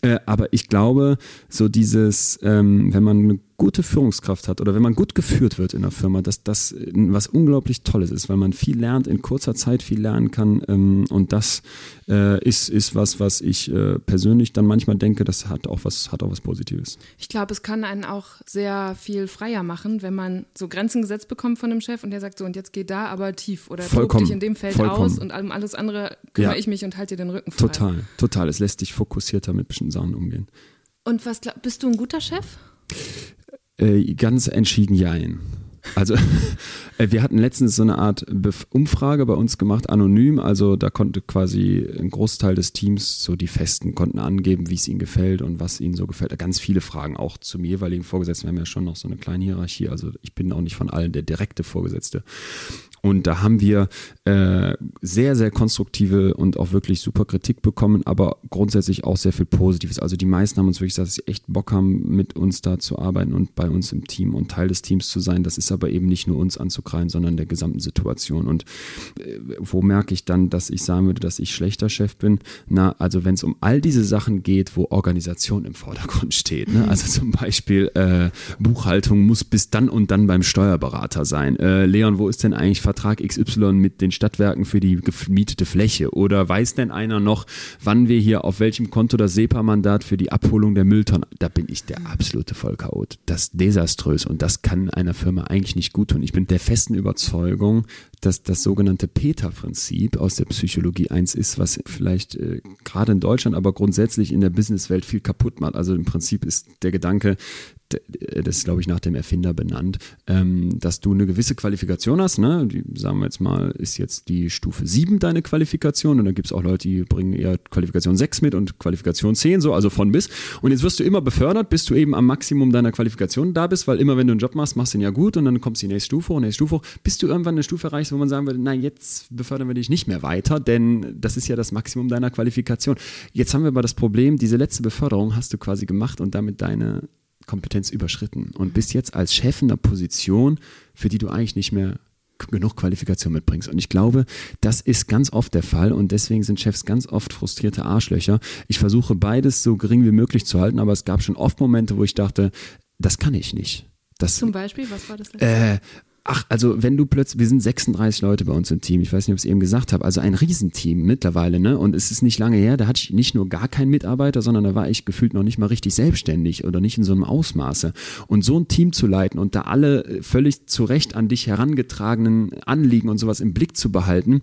Äh, aber ich glaube, so dieses, ähm, wenn man gute Führungskraft hat oder wenn man gut geführt wird in der Firma, dass das was unglaublich Tolles ist, weil man viel lernt, in kurzer Zeit viel lernen kann. Ähm, und das äh, ist, ist was, was ich äh, persönlich dann manchmal denke, das hat auch was, hat auch was Positives. Ich glaube, es kann einen auch sehr viel freier machen, wenn man so Grenzen gesetzt bekommt von dem Chef und der sagt so, und jetzt geh da aber tief oder vollkommen, dich in dem Feld vollkommen. aus und um alles andere kümmere ja. ich mich und halte dir den Rücken frei. Total, total. Es lässt dich fokussierter mit bestimmten Sachen umgehen. Und was bist du ein guter Chef? Äh, ganz entschieden jein. Also äh, wir hatten letztens so eine Art Umfrage bei uns gemacht, anonym. Also da konnte quasi ein Großteil des Teams, so die Festen, konnten angeben, wie es ihnen gefällt und was ihnen so gefällt. Ganz viele Fragen auch zu mir jeweiligen Vorgesetzten. Wir haben ja schon noch so eine kleine Hierarchie. Also ich bin auch nicht von allen der direkte Vorgesetzte. Und da haben wir äh, sehr, sehr konstruktive und auch wirklich super Kritik bekommen, aber grundsätzlich auch sehr viel Positives. Also die meisten haben uns wirklich gesagt, dass sie echt Bock haben, mit uns da zu arbeiten und bei uns im Team und Teil des Teams zu sein. Das ist aber eben nicht nur uns anzukreien, sondern der gesamten Situation. Und äh, wo merke ich dann, dass ich sagen würde, dass ich schlechter Chef bin? Na, also wenn es um all diese Sachen geht, wo Organisation im Vordergrund steht. Ne? Also zum Beispiel äh, Buchhaltung muss bis dann und dann beim Steuerberater sein. Äh, Leon, wo ist denn eigentlich Vertrag XY mit den Stadtwerken für die gemietete Fläche? Oder weiß denn einer noch, wann wir hier auf welchem Konto das SEPA-Mandat für die Abholung der Mülltonnen? Da bin ich der absolute Vollchaot. Das ist desaströs und das kann einer Firma eigentlich nicht gut tun. Ich bin der festen Überzeugung, dass das sogenannte Peter-Prinzip aus der Psychologie eins ist, was vielleicht äh, gerade in Deutschland, aber grundsätzlich in der Businesswelt viel kaputt macht. Also im Prinzip ist der Gedanke, das ist, glaube ich, nach dem Erfinder benannt, ähm, dass du eine gewisse Qualifikation hast. Ne? Die, sagen wir jetzt mal, ist jetzt die Stufe 7 deine Qualifikation und dann gibt es auch Leute, die bringen eher Qualifikation 6 mit und Qualifikation 10, so, also von bis. Und jetzt wirst du immer befördert, bis du eben am Maximum deiner Qualifikation da bist, weil immer wenn du einen Job machst, machst du ihn ja gut und dann kommst du die nächste Stufe und nächste Stufe hoch, bis du irgendwann eine Stufe erreichst, wo man sagen würde, nein, jetzt befördern wir dich nicht mehr weiter, denn das ist ja das Maximum deiner Qualifikation. Jetzt haben wir aber das Problem, diese letzte Beförderung hast du quasi gemacht und damit deine Kompetenz überschritten und bist jetzt als Chef in einer Position, für die du eigentlich nicht mehr genug Qualifikation mitbringst. Und ich glaube, das ist ganz oft der Fall und deswegen sind Chefs ganz oft frustrierte Arschlöcher. Ich versuche beides so gering wie möglich zu halten, aber es gab schon oft Momente, wo ich dachte, das kann ich nicht. Das, Zum Beispiel, was war das? Äh, Ach, also wenn du plötzlich, wir sind 36 Leute bei uns im Team, ich weiß nicht, ob ich es eben gesagt habe, also ein Riesenteam mittlerweile, ne? Und es ist nicht lange her, da hatte ich nicht nur gar keinen Mitarbeiter, sondern da war ich gefühlt noch nicht mal richtig selbstständig oder nicht in so einem Ausmaße. Und so ein Team zu leiten und da alle völlig zu Recht an dich herangetragenen Anliegen und sowas im Blick zu behalten,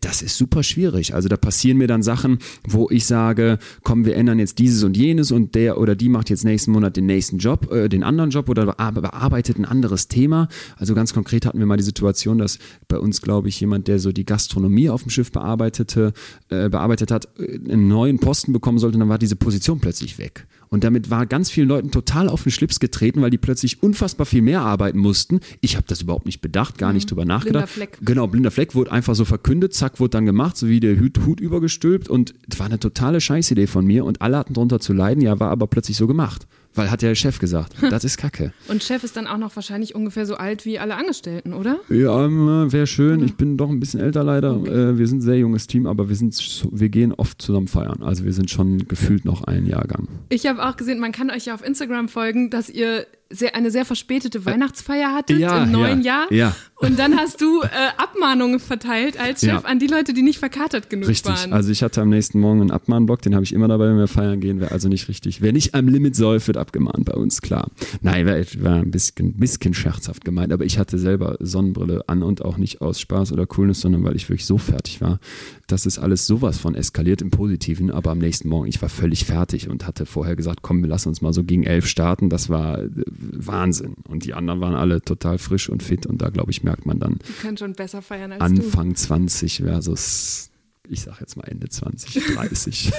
das ist super schwierig. Also da passieren mir dann Sachen, wo ich sage, komm, wir ändern jetzt dieses und jenes und der oder die macht jetzt nächsten Monat den nächsten Job, äh, den anderen Job oder bearbeitet ein anderes Thema. Also ganz konkret hatten wir mal die Situation, dass bei uns, glaube ich, jemand, der so die Gastronomie auf dem Schiff bearbeitete, äh, bearbeitet hat, äh, einen neuen Posten bekommen sollte, und dann war diese Position plötzlich weg. Und damit war ganz vielen Leuten total auf den Schlips getreten, weil die plötzlich unfassbar viel mehr arbeiten mussten. Ich habe das überhaupt nicht bedacht, gar nicht mhm. drüber nachgedacht. Blinder Fleck. Genau, blinder Fleck wurde einfach so verkündet, zack, wurde dann gemacht, so wie der Hut, Hut übergestülpt. Und es war eine totale Scheißidee von mir und alle hatten drunter zu leiden, ja, war aber plötzlich so gemacht. Weil hat ja der Chef gesagt, das ist Kacke. Und Chef ist dann auch noch wahrscheinlich ungefähr so alt wie alle Angestellten, oder? Ja, wäre schön. Ich bin doch ein bisschen älter leider. Okay. Äh, wir sind ein sehr junges Team, aber wir, sind, wir gehen oft zusammen feiern. Also wir sind schon gefühlt noch ein Jahrgang. Ich habe auch gesehen, man kann euch ja auf Instagram folgen, dass ihr sehr, eine sehr verspätete Weihnachtsfeier hattet ja, im neuen ja, Jahr. ja. Und dann hast du äh, Abmahnungen verteilt als Chef Ja. an die Leute, die nicht verkatert genug Richtig. waren. Also ich hatte am nächsten Morgen einen Abmahnblock, den habe ich immer dabei, wenn wir feiern gehen. Wer also nicht richtig, wer nicht am Limit säuft, wird abgemahnt bei uns, klar. Nein, war, war ein bisschen, bisschen scherzhaft gemeint, aber ich hatte selber Sonnenbrille an und auch nicht aus Spaß oder Coolness, sondern weil ich wirklich so fertig war. Das ist alles sowas von eskaliert im Positiven, aber am nächsten Morgen, ich war völlig fertig und hatte vorher gesagt, komm, wir lassen uns mal so gegen elf starten. Das war Wahnsinn. Und die anderen waren alle total frisch und fit und da, glaube ich, merkt man dann die können schon besser feiern als Anfang 20 versus, ich sag jetzt mal Ende 20, 30.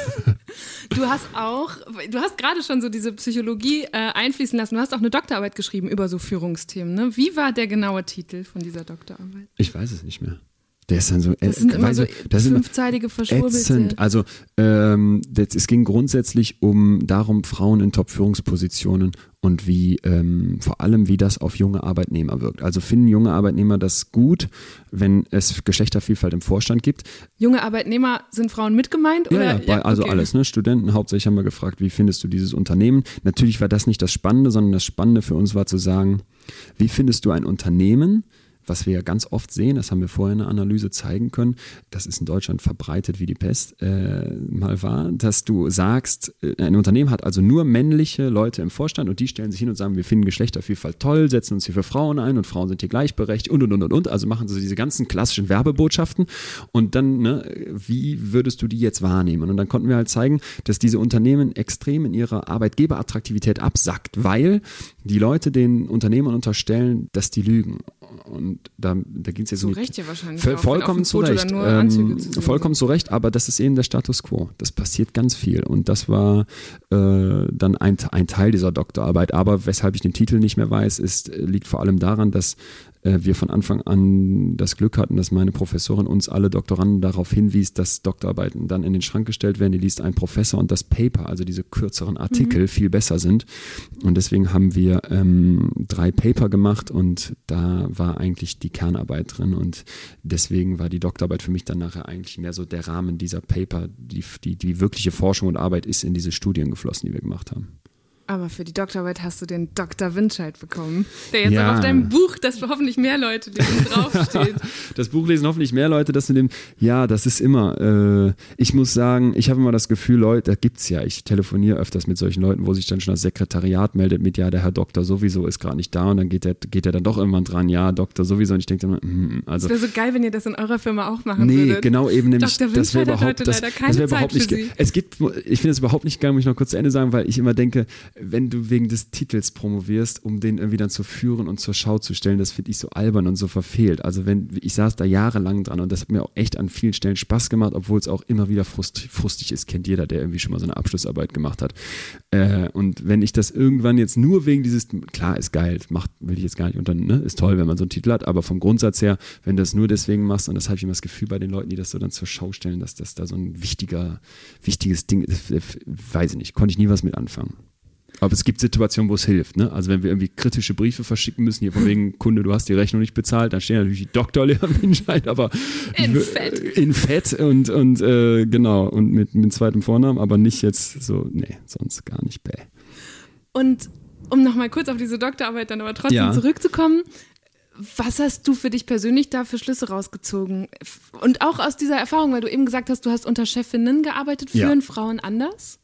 du. Du hast auch, du hast gerade schon so diese Psychologie äh, einfließen lassen. Du hast auch eine Doktorarbeit geschrieben über so Führungsthemen. Ne? Wie war der genaue Titel von dieser Doktorarbeit? ich weiß es nicht mehr. Der ist dann so, Das sind immer so das sind fünfzeilige Verschwurbelte. ätzend. Also ähm, das, es ging grundsätzlich um darum, Frauen in Top-Führungspositionen und wie ähm, vor allem, wie das auf junge Arbeitnehmer wirkt. Also finden junge Arbeitnehmer das gut, wenn es Geschlechtervielfalt im Vorstand gibt. Junge Arbeitnehmer, sind Frauen mit gemeint? Ja, oder? ja, also okay. alles, ne? Studenten hauptsächlich haben wir gefragt, wie findest du dieses Unternehmen? Natürlich war das nicht das Spannende, sondern das Spannende für uns war zu sagen, wie findest du ein Unternehmen, was wir ja ganz oft sehen, das haben wir vorher in der Analyse zeigen können, das ist in Deutschland verbreitet wie die Pest äh, mal war, dass du sagst, äh, ein Unternehmen hat also nur männliche Leute im Vorstand und die stellen sich hin und sagen, wir finden Geschlechtervielfalt toll, setzen uns hier für Frauen ein und Frauen sind hier gleichberechtigt und und und und und. Also machen sie diese ganzen klassischen Werbebotschaften und dann, ne, wie würdest du die jetzt wahrnehmen? Und dann konnten wir halt zeigen, dass diese Unternehmen extrem in ihrer Arbeitgeberattraktivität absackt, weil die Leute den Unternehmern unterstellen, dass die lügen. Und da, da ging es jetzt Zu Recht ja wahrscheinlich. Voll, vollkommen zu Recht. Ähm, zu vollkommen zu Recht, aber das ist eben der Status quo. Das passiert ganz viel. Und das war äh, dann ein, ein Teil dieser Doktorarbeit. Aber weshalb ich den Titel nicht mehr weiß, ist, äh, liegt vor allem daran, dass wir von Anfang an das Glück hatten, dass meine Professorin uns alle Doktoranden darauf hinwies, dass Doktorarbeiten dann in den Schrank gestellt werden. Die liest ein Professor und das Paper, also diese kürzeren Artikel, viel besser sind. Und deswegen haben wir ähm, drei Paper gemacht und da war eigentlich die Kernarbeit drin. Und deswegen war die Doktorarbeit für mich dann nachher eigentlich mehr so der Rahmen dieser Paper. Die, die, die wirkliche Forschung und Arbeit ist in diese Studien geflossen, die wir gemacht haben. Aber für die Doktorarbeit hast du den Dr. Windscheid bekommen, der jetzt Ja. auch auf deinem Buch, das hoffentlich mehr Leute lesen, draufsteht. Das Buch lesen hoffentlich mehr Leute, das mit dem, ja, das ist immer, äh, ich muss sagen, ich habe immer das Gefühl, Leute, da gibt's ja, ich telefoniere öfters mit solchen Leuten, wo sich dann schon das Sekretariat meldet mit, ja, der Herr Doktor sowieso ist gerade nicht da und dann geht der, geht der dann doch irgendwann dran, ja, Doktor sowieso und ich denke dann, hm, also. Es wäre so geil, wenn ihr das in eurer Firma auch machen Nee, würdet. genau eben nämlich, Dr. das wäre überhaupt, heute das, leider das wäre Zeit überhaupt nicht, für ge- Sie. es gibt, ich finde es überhaupt nicht geil, muss ich noch kurz zu Ende sagen, weil ich immer denke, wenn du wegen des Titels promovierst, um den irgendwie dann zu führen und zur Schau zu stellen, das finde ich so albern und so verfehlt. Also wenn, ich saß da jahrelang dran und das hat mir auch echt an vielen Stellen Spaß gemacht, obwohl es auch immer wieder frust, frustig ist, kennt jeder, der irgendwie schon mal so eine Abschlussarbeit gemacht hat. Äh, und wenn ich das irgendwann jetzt nur wegen dieses, klar, ist geil, macht, will ich jetzt gar nicht unter, ne, ist toll, wenn man so einen Titel hat, aber vom Grundsatz her, wenn du das nur deswegen machst, und das habe ich immer das Gefühl bei den Leuten, die das so dann zur Schau stellen, dass das da so ein wichtiger, wichtiges Ding ist, weiß ich nicht, konnte ich nie was mit anfangen. Aber es gibt Situationen, wo es hilft. Ne? Also wenn wir irgendwie kritische Briefe verschicken müssen, hier von wegen Kunde, du hast die Rechnung nicht bezahlt, dann stehen natürlich die Doktorlehrer Minscheid, aber In Fett. in Fett und, und äh, genau, und mit, mit zweitem Vornamen, aber nicht jetzt so, nee, sonst gar nicht bäh. Und um nochmal kurz auf diese Doktorarbeit dann aber trotzdem Ja. zurückzukommen, was hast du für dich persönlich da für Schlüsse rausgezogen? Und auch aus dieser Erfahrung, weil du eben gesagt hast, du hast unter Chefinnen gearbeitet, Ja. führen Frauen anders?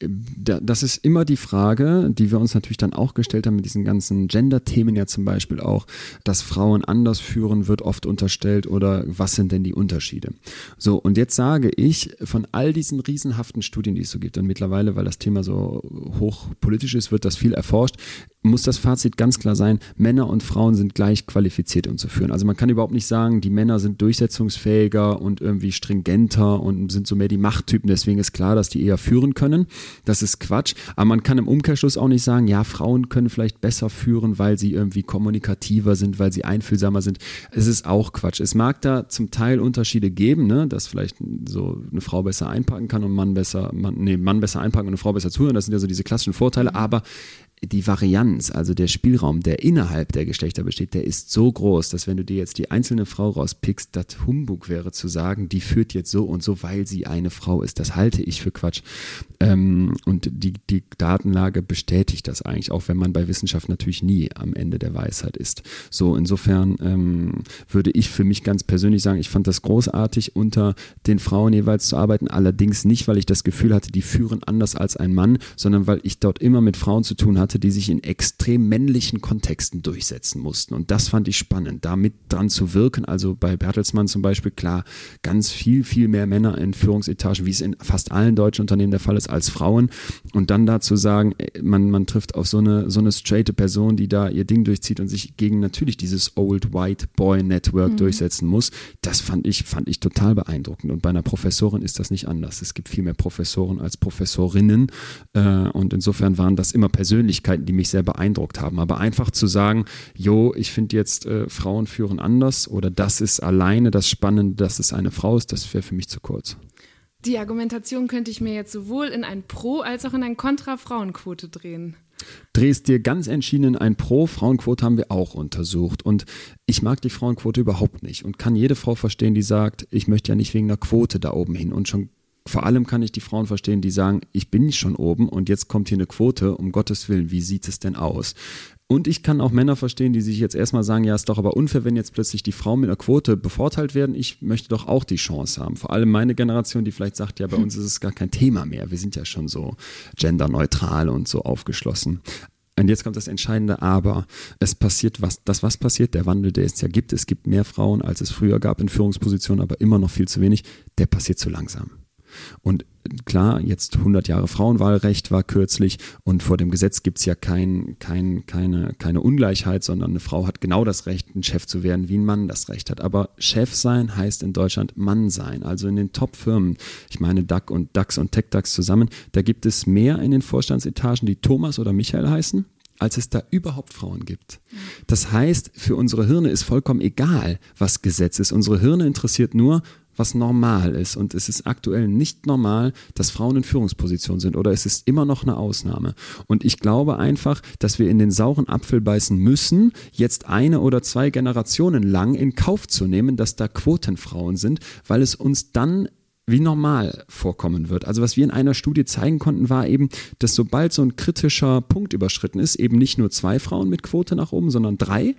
Da, das ist immer die Frage, die wir uns natürlich dann auch gestellt haben mit diesen ganzen Gender-Themen ja zum Beispiel auch, dass Frauen anders führen, wird oft unterstellt oder was sind denn die Unterschiede? So, und jetzt sage ich, von all diesen riesenhaften Studien, die es so gibt, und mittlerweile, weil das Thema so hochpolitisch ist, wird das viel erforscht, muss das Fazit ganz klar sein, Männer und Frauen sind gleich qualifiziert, um zu führen. Also man kann überhaupt nicht sagen, die Männer sind durchsetzungsfähiger und irgendwie stringenter und sind so mehr die Machttypen, deswegen ist klar, dass die eher führen können. Das ist Quatsch. Aber man kann im Umkehrschluss auch nicht sagen, ja, Frauen können vielleicht besser führen, weil sie irgendwie kommunikativer sind, weil sie einfühlsamer sind. Es ist auch Quatsch. Es mag da zum Teil Unterschiede geben, ne? dass vielleicht so eine Frau besser einpacken kann und Mann besser, Mann, nee, Mann besser einpacken und eine Frau besser zuhören. Das sind ja so diese klassischen Vorteile. Aber die Varianz, also der Spielraum, der innerhalb der Geschlechter besteht, der ist so groß, dass wenn du dir jetzt die einzelne Frau rauspickst, das Humbug wäre zu sagen, die führt jetzt so und so, weil sie eine Frau ist. Das halte ich für Quatsch. Ähm, und die, die Datenlage bestätigt das eigentlich, auch wenn man bei Wissenschaft natürlich nie am Ende der Weisheit ist. So, insofern ähm, würde ich für mich ganz persönlich sagen, ich fand das großartig, unter den Frauen jeweils zu arbeiten, allerdings nicht, weil ich das Gefühl hatte, die führen anders als ein Mann, sondern weil ich dort immer mit Frauen zu tun hatte, hatte, die sich in extrem männlichen Kontexten durchsetzen mussten. Und das fand ich spannend, da mit dran zu wirken. Also bei Bertelsmann zum Beispiel, klar, ganz viel, viel mehr Männer in Führungsetagen, wie es in fast allen deutschen Unternehmen der Fall ist, als Frauen. Und dann da zu sagen, äh, man, man trifft auf so eine, so eine straighte Person, die da ihr Ding durchzieht und sich gegen natürlich dieses Old White Boy Network mhm. durchsetzen muss, das fand ich, fand ich total beeindruckend. Und bei einer Professorin ist das nicht anders. Es gibt viel mehr Professoren als Professorinnen. Äh, und insofern waren das immer persönlich Persönlichkeiten, die mich sehr beeindruckt haben. Aber einfach zu sagen, jo, ich finde jetzt äh, Frauen führen anders oder das ist alleine das Spannende, dass es eine Frau ist, das wäre für mich zu kurz. Die Argumentation könnte ich mir jetzt sowohl in ein Pro- als auch in ein Kontra-Frauenquote drehen. Drehst dir ganz entschieden in ein Pro. Frauenquote haben wir auch untersucht. Und ich mag die Frauenquote überhaupt nicht und kann jede Frau verstehen, die sagt, ich möchte ja nicht wegen einer Quote da oben hin und schon vor allem kann ich die Frauen verstehen, die sagen, ich bin nicht schon oben und jetzt kommt hier eine Quote, um Gottes Willen, wie sieht es denn aus? Und ich kann auch Männer verstehen, die sich jetzt erstmal sagen, ja, ist doch aber unfair, wenn jetzt plötzlich die Frauen mit einer Quote bevorteilt werden. Ich möchte doch auch die Chance haben. Vor allem meine Generation, die vielleicht sagt, ja, bei uns ist es gar kein Thema mehr. Wir sind ja schon so genderneutral und so aufgeschlossen. Und jetzt kommt das Entscheidende, aber es passiert was, das was passiert, der Wandel, der es ja gibt, es gibt mehr Frauen, als es früher gab in Führungspositionen, aber immer noch viel zu wenig, der passiert zu langsam. Und klar, jetzt 100 Jahre Frauenwahlrecht war kürzlich und vor dem Gesetz gibt es ja kein, kein, keine, keine Ungleichheit, sondern eine Frau hat genau das Recht, ein Chef zu werden, wie ein Mann das Recht hat. Aber Chef sein heißt in Deutschland Mann sein. Also in den Top-Firmen, ich meine DAX und DAX und TechDAX zusammen, da gibt es mehr in den Vorstandsetagen, die Thomas oder Michael heißen, als es da überhaupt Frauen gibt. Das heißt, für unsere Hirne ist vollkommen egal, was Gesetz ist. Unsere Hirne interessiert nur, was normal ist. Und es ist aktuell nicht normal, dass Frauen in Führungspositionen sind oder es ist immer noch eine Ausnahme. Und ich glaube einfach, dass wir in den sauren Apfel beißen müssen, jetzt eine oder zwei Generationen lang in Kauf zu nehmen, dass da Quotenfrauen sind, weil es uns dann wie normal vorkommen wird. Also was wir in einer Studie zeigen konnten, war eben, dass sobald so ein kritischer Punkt überschritten ist, eben nicht nur zwei Frauen mit Quote nach oben, sondern drei,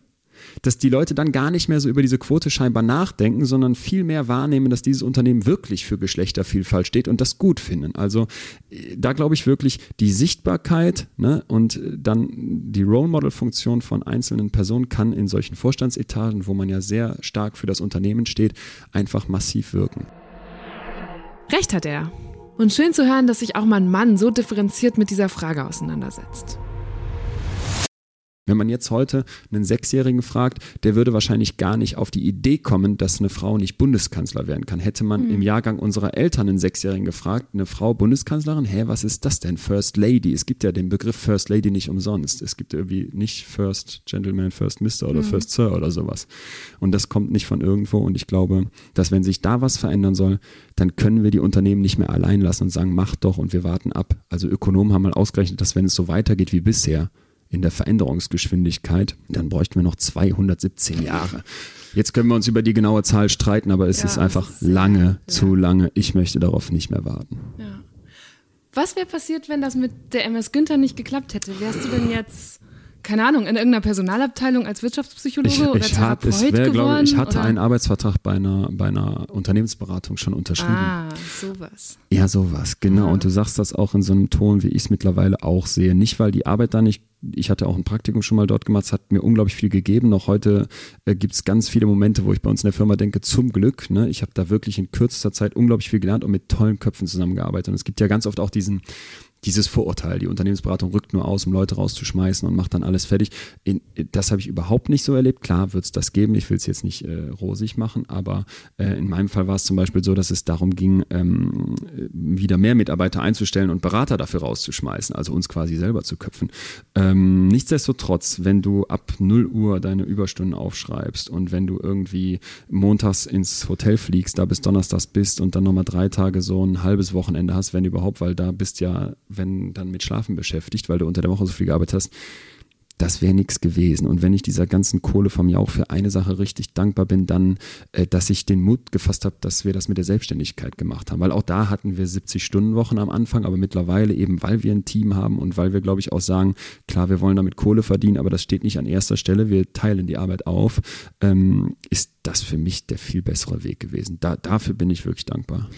dass die Leute dann gar nicht mehr so über diese Quote scheinbar nachdenken, sondern viel mehr wahrnehmen, dass dieses Unternehmen wirklich für Geschlechtervielfalt steht und das gut finden. Also äh, da glaube ich wirklich die Sichtbarkeit ne, und dann die Role Model Funktion von einzelnen Personen kann in solchen Vorstandsetagen, wo man ja sehr stark für das Unternehmen steht, einfach massiv wirken. Recht hat er. Und schön zu hören, dass sich auch mal ein Mann so differenziert mit dieser Frage auseinandersetzt. Wenn man jetzt heute einen Sechsjährigen fragt, der würde wahrscheinlich gar nicht auf die Idee kommen, dass eine Frau nicht Bundeskanzler werden kann. Hätte man mhm. im Jahrgang unserer Eltern einen Sechsjährigen gefragt, eine Frau Bundeskanzlerin, hä, was ist das denn? First Lady. Es gibt ja den Begriff First Lady nicht umsonst. Es gibt irgendwie nicht First Gentleman, First Mister oder mhm. First Sir oder sowas. Und das kommt nicht von irgendwo. Und ich glaube, dass wenn sich da was verändern soll, dann können wir die Unternehmen nicht mehr allein lassen und sagen, mach doch und wir warten ab. Also Ökonomen haben mal ausgerechnet, dass wenn es so weitergeht wie bisher, in der Veränderungsgeschwindigkeit, dann bräuchten wir noch 217 Jahre. Jetzt können wir uns über die genaue Zahl streiten, aber es ja, ist einfach ist lange, ja. zu lange. Ich möchte darauf nicht mehr warten. Ja. Was wäre passiert, wenn das mit der MS Günther nicht geklappt hätte? Wärst du denn jetzt keine Ahnung, in irgendeiner Personalabteilung als Wirtschaftspsychologe ich, oder ich Therapeut hab, wär, geworden? Ich, ich hatte oder? einen Arbeitsvertrag bei einer, bei einer Unternehmensberatung schon unterschrieben. Ah, sowas. Ja, sowas, genau. Ja. Und du sagst das auch in so einem Ton, wie ich es mittlerweile auch sehe. Nicht, weil die Arbeit da nicht ich hatte auch ein Praktikum schon mal dort gemacht, es hat mir unglaublich viel gegeben. Noch heute äh, gibt es ganz viele Momente, wo ich bei uns in der Firma denke, zum Glück, ne? ich habe da wirklich in kürzester Zeit unglaublich viel gelernt und mit tollen Köpfen zusammengearbeitet. Und es gibt ja ganz oft auch diesen, dieses Vorurteil, die Unternehmensberatung rückt nur aus, um Leute rauszuschmeißen und macht dann alles fertig. In, das habe ich überhaupt nicht so erlebt. Klar wird es das geben, ich will es jetzt nicht äh, rosig machen, aber äh, in meinem Fall war es zum Beispiel so, dass es darum ging, ähm, wieder mehr Mitarbeiter einzustellen und Berater dafür rauszuschmeißen, also uns quasi selber zu köpfen. Ähm, nichtsdestotrotz, wenn du ab 0 Uhr deine Überstunden aufschreibst und wenn du irgendwie montags ins Hotel fliegst, da bis donnerstags bist und dann nochmal drei Tage so ein halbes Wochenende hast, wenn überhaupt, weil da bist ja wenn dann mit Schlafen beschäftigt, weil du unter der Woche so viel gearbeitet hast das wäre nichts gewesen. Und wenn ich dieser ganzen Kohle vom Jauch für eine Sache richtig dankbar bin, dann, äh, dass ich den Mut gefasst habe, dass wir das mit der Selbstständigkeit gemacht haben. Weil auch da hatten wir 70-Stunden-Wochen am Anfang, aber mittlerweile eben, weil wir ein Team haben und weil wir, glaube ich, auch sagen, klar, wir wollen damit Kohle verdienen, aber das steht nicht an erster Stelle, wir teilen die Arbeit auf, ähm, ist das für mich der viel bessere Weg gewesen. Da, dafür bin ich wirklich dankbar.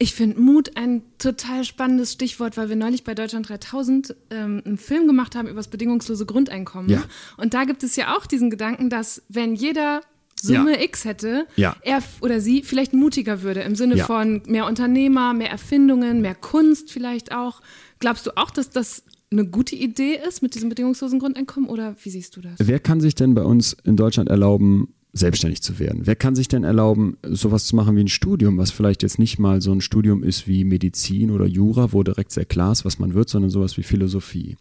Ich finde Mut ein total spannendes Stichwort, weil wir neulich bei Deutschland 3000 ähm, einen Film gemacht haben über das bedingungslose Grundeinkommen. Ja. Und da gibt es ja auch diesen Gedanken, dass wenn jeder Summe ja. X hätte, ja. er oder sie vielleicht mutiger würde im Sinne ja. von mehr Unternehmer, mehr Erfindungen, mehr Kunst vielleicht auch. Glaubst du auch, dass das eine gute Idee ist mit diesem bedingungslosen Grundeinkommen oder wie siehst du das? Wer kann sich denn bei uns in Deutschland erlauben, selbstständig zu werden. Wer kann sich denn erlauben, sowas zu machen wie ein Studium, was vielleicht jetzt nicht mal so ein Studium ist wie Medizin oder Jura, wo direkt sehr klar ist, was man wird, sondern sowas wie Philosophie.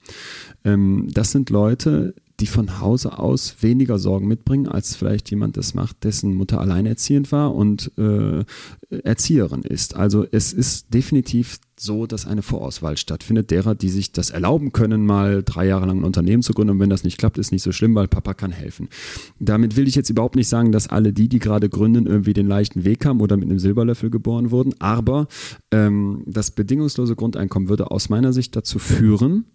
Ähm, das sind Leute, die von Hause aus weniger Sorgen mitbringen, als vielleicht jemand das macht, dessen Mutter alleinerziehend war und äh, Erzieherin ist. Also es ist definitiv so, dass eine Vorauswahl stattfindet, derer, die sich das erlauben können, mal drei Jahre lang ein Unternehmen zu gründen. Und wenn das nicht klappt, ist nicht so schlimm, weil Papa kann helfen. Damit will ich jetzt überhaupt nicht sagen, dass alle die, die gerade gründen, irgendwie den leichten Weg haben oder mit einem Silberlöffel geboren wurden. Aber ähm, das bedingungslose Grundeinkommen würde aus meiner Sicht dazu führen,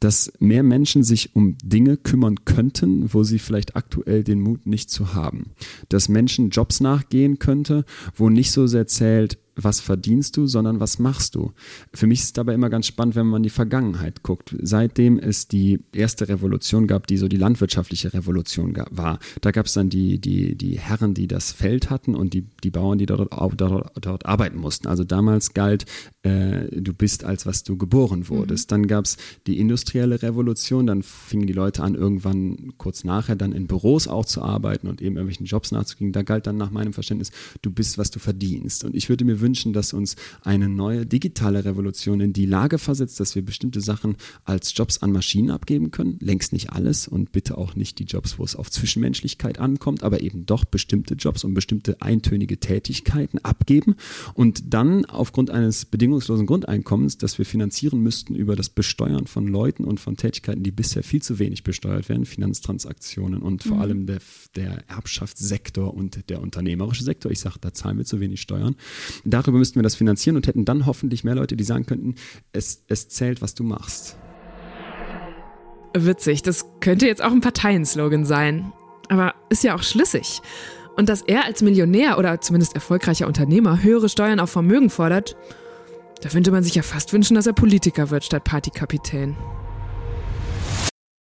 dass mehr Menschen sich um Dinge kümmern könnten, wo sie vielleicht aktuell den Mut nicht zu haben. Dass Menschen Jobs nachgehen könnte, wo nicht so sehr zählt, was verdienst du, sondern was machst du. Für mich ist es dabei immer ganz spannend, wenn man in die Vergangenheit guckt. Seitdem es die erste Revolution gab, die so die landwirtschaftliche Revolution gab, war, da gab es dann die, die, die Herren, die das Feld hatten und die, die Bauern, die dort, dort, dort arbeiten mussten. Also damals galt, äh, du bist als was du geboren wurdest. Mhm. Dann gab es die industrielle Revolution, dann fingen die Leute an, irgendwann kurz nachher dann in Büros auch zu arbeiten und eben irgendwelchen Jobs nachzugehen. Da galt dann nach meinem Verständnis, du bist, was du verdienst. Und ich würde mir wünschen, wünschen, dass uns eine neue digitale Revolution in die Lage versetzt, dass wir bestimmte Sachen als Jobs an Maschinen abgeben können. Längst nicht alles und bitte auch nicht die Jobs, wo es auf Zwischenmenschlichkeit ankommt, aber eben doch bestimmte Jobs und bestimmte eintönige Tätigkeiten abgeben und dann aufgrund eines bedingungslosen Grundeinkommens, das wir finanzieren müssten über das Besteuern von Leuten und von Tätigkeiten, die bisher viel zu wenig besteuert werden, Finanztransaktionen und vor mhm. allem der, der Erbschaftssektor und der unternehmerische Sektor. Ich sage, da zahlen wir zu wenig Steuern. Da darüber müssten wir das finanzieren und hätten dann hoffentlich mehr Leute, die sagen könnten, es, es zählt, was du machst. Witzig, das könnte jetzt auch ein Parteienslogan sein. Aber ist ja auch schlüssig. Und dass er als Millionär oder zumindest erfolgreicher Unternehmer höhere Steuern auf Vermögen fordert, da könnte man sich ja fast wünschen, dass er Politiker wird statt Partykapitän.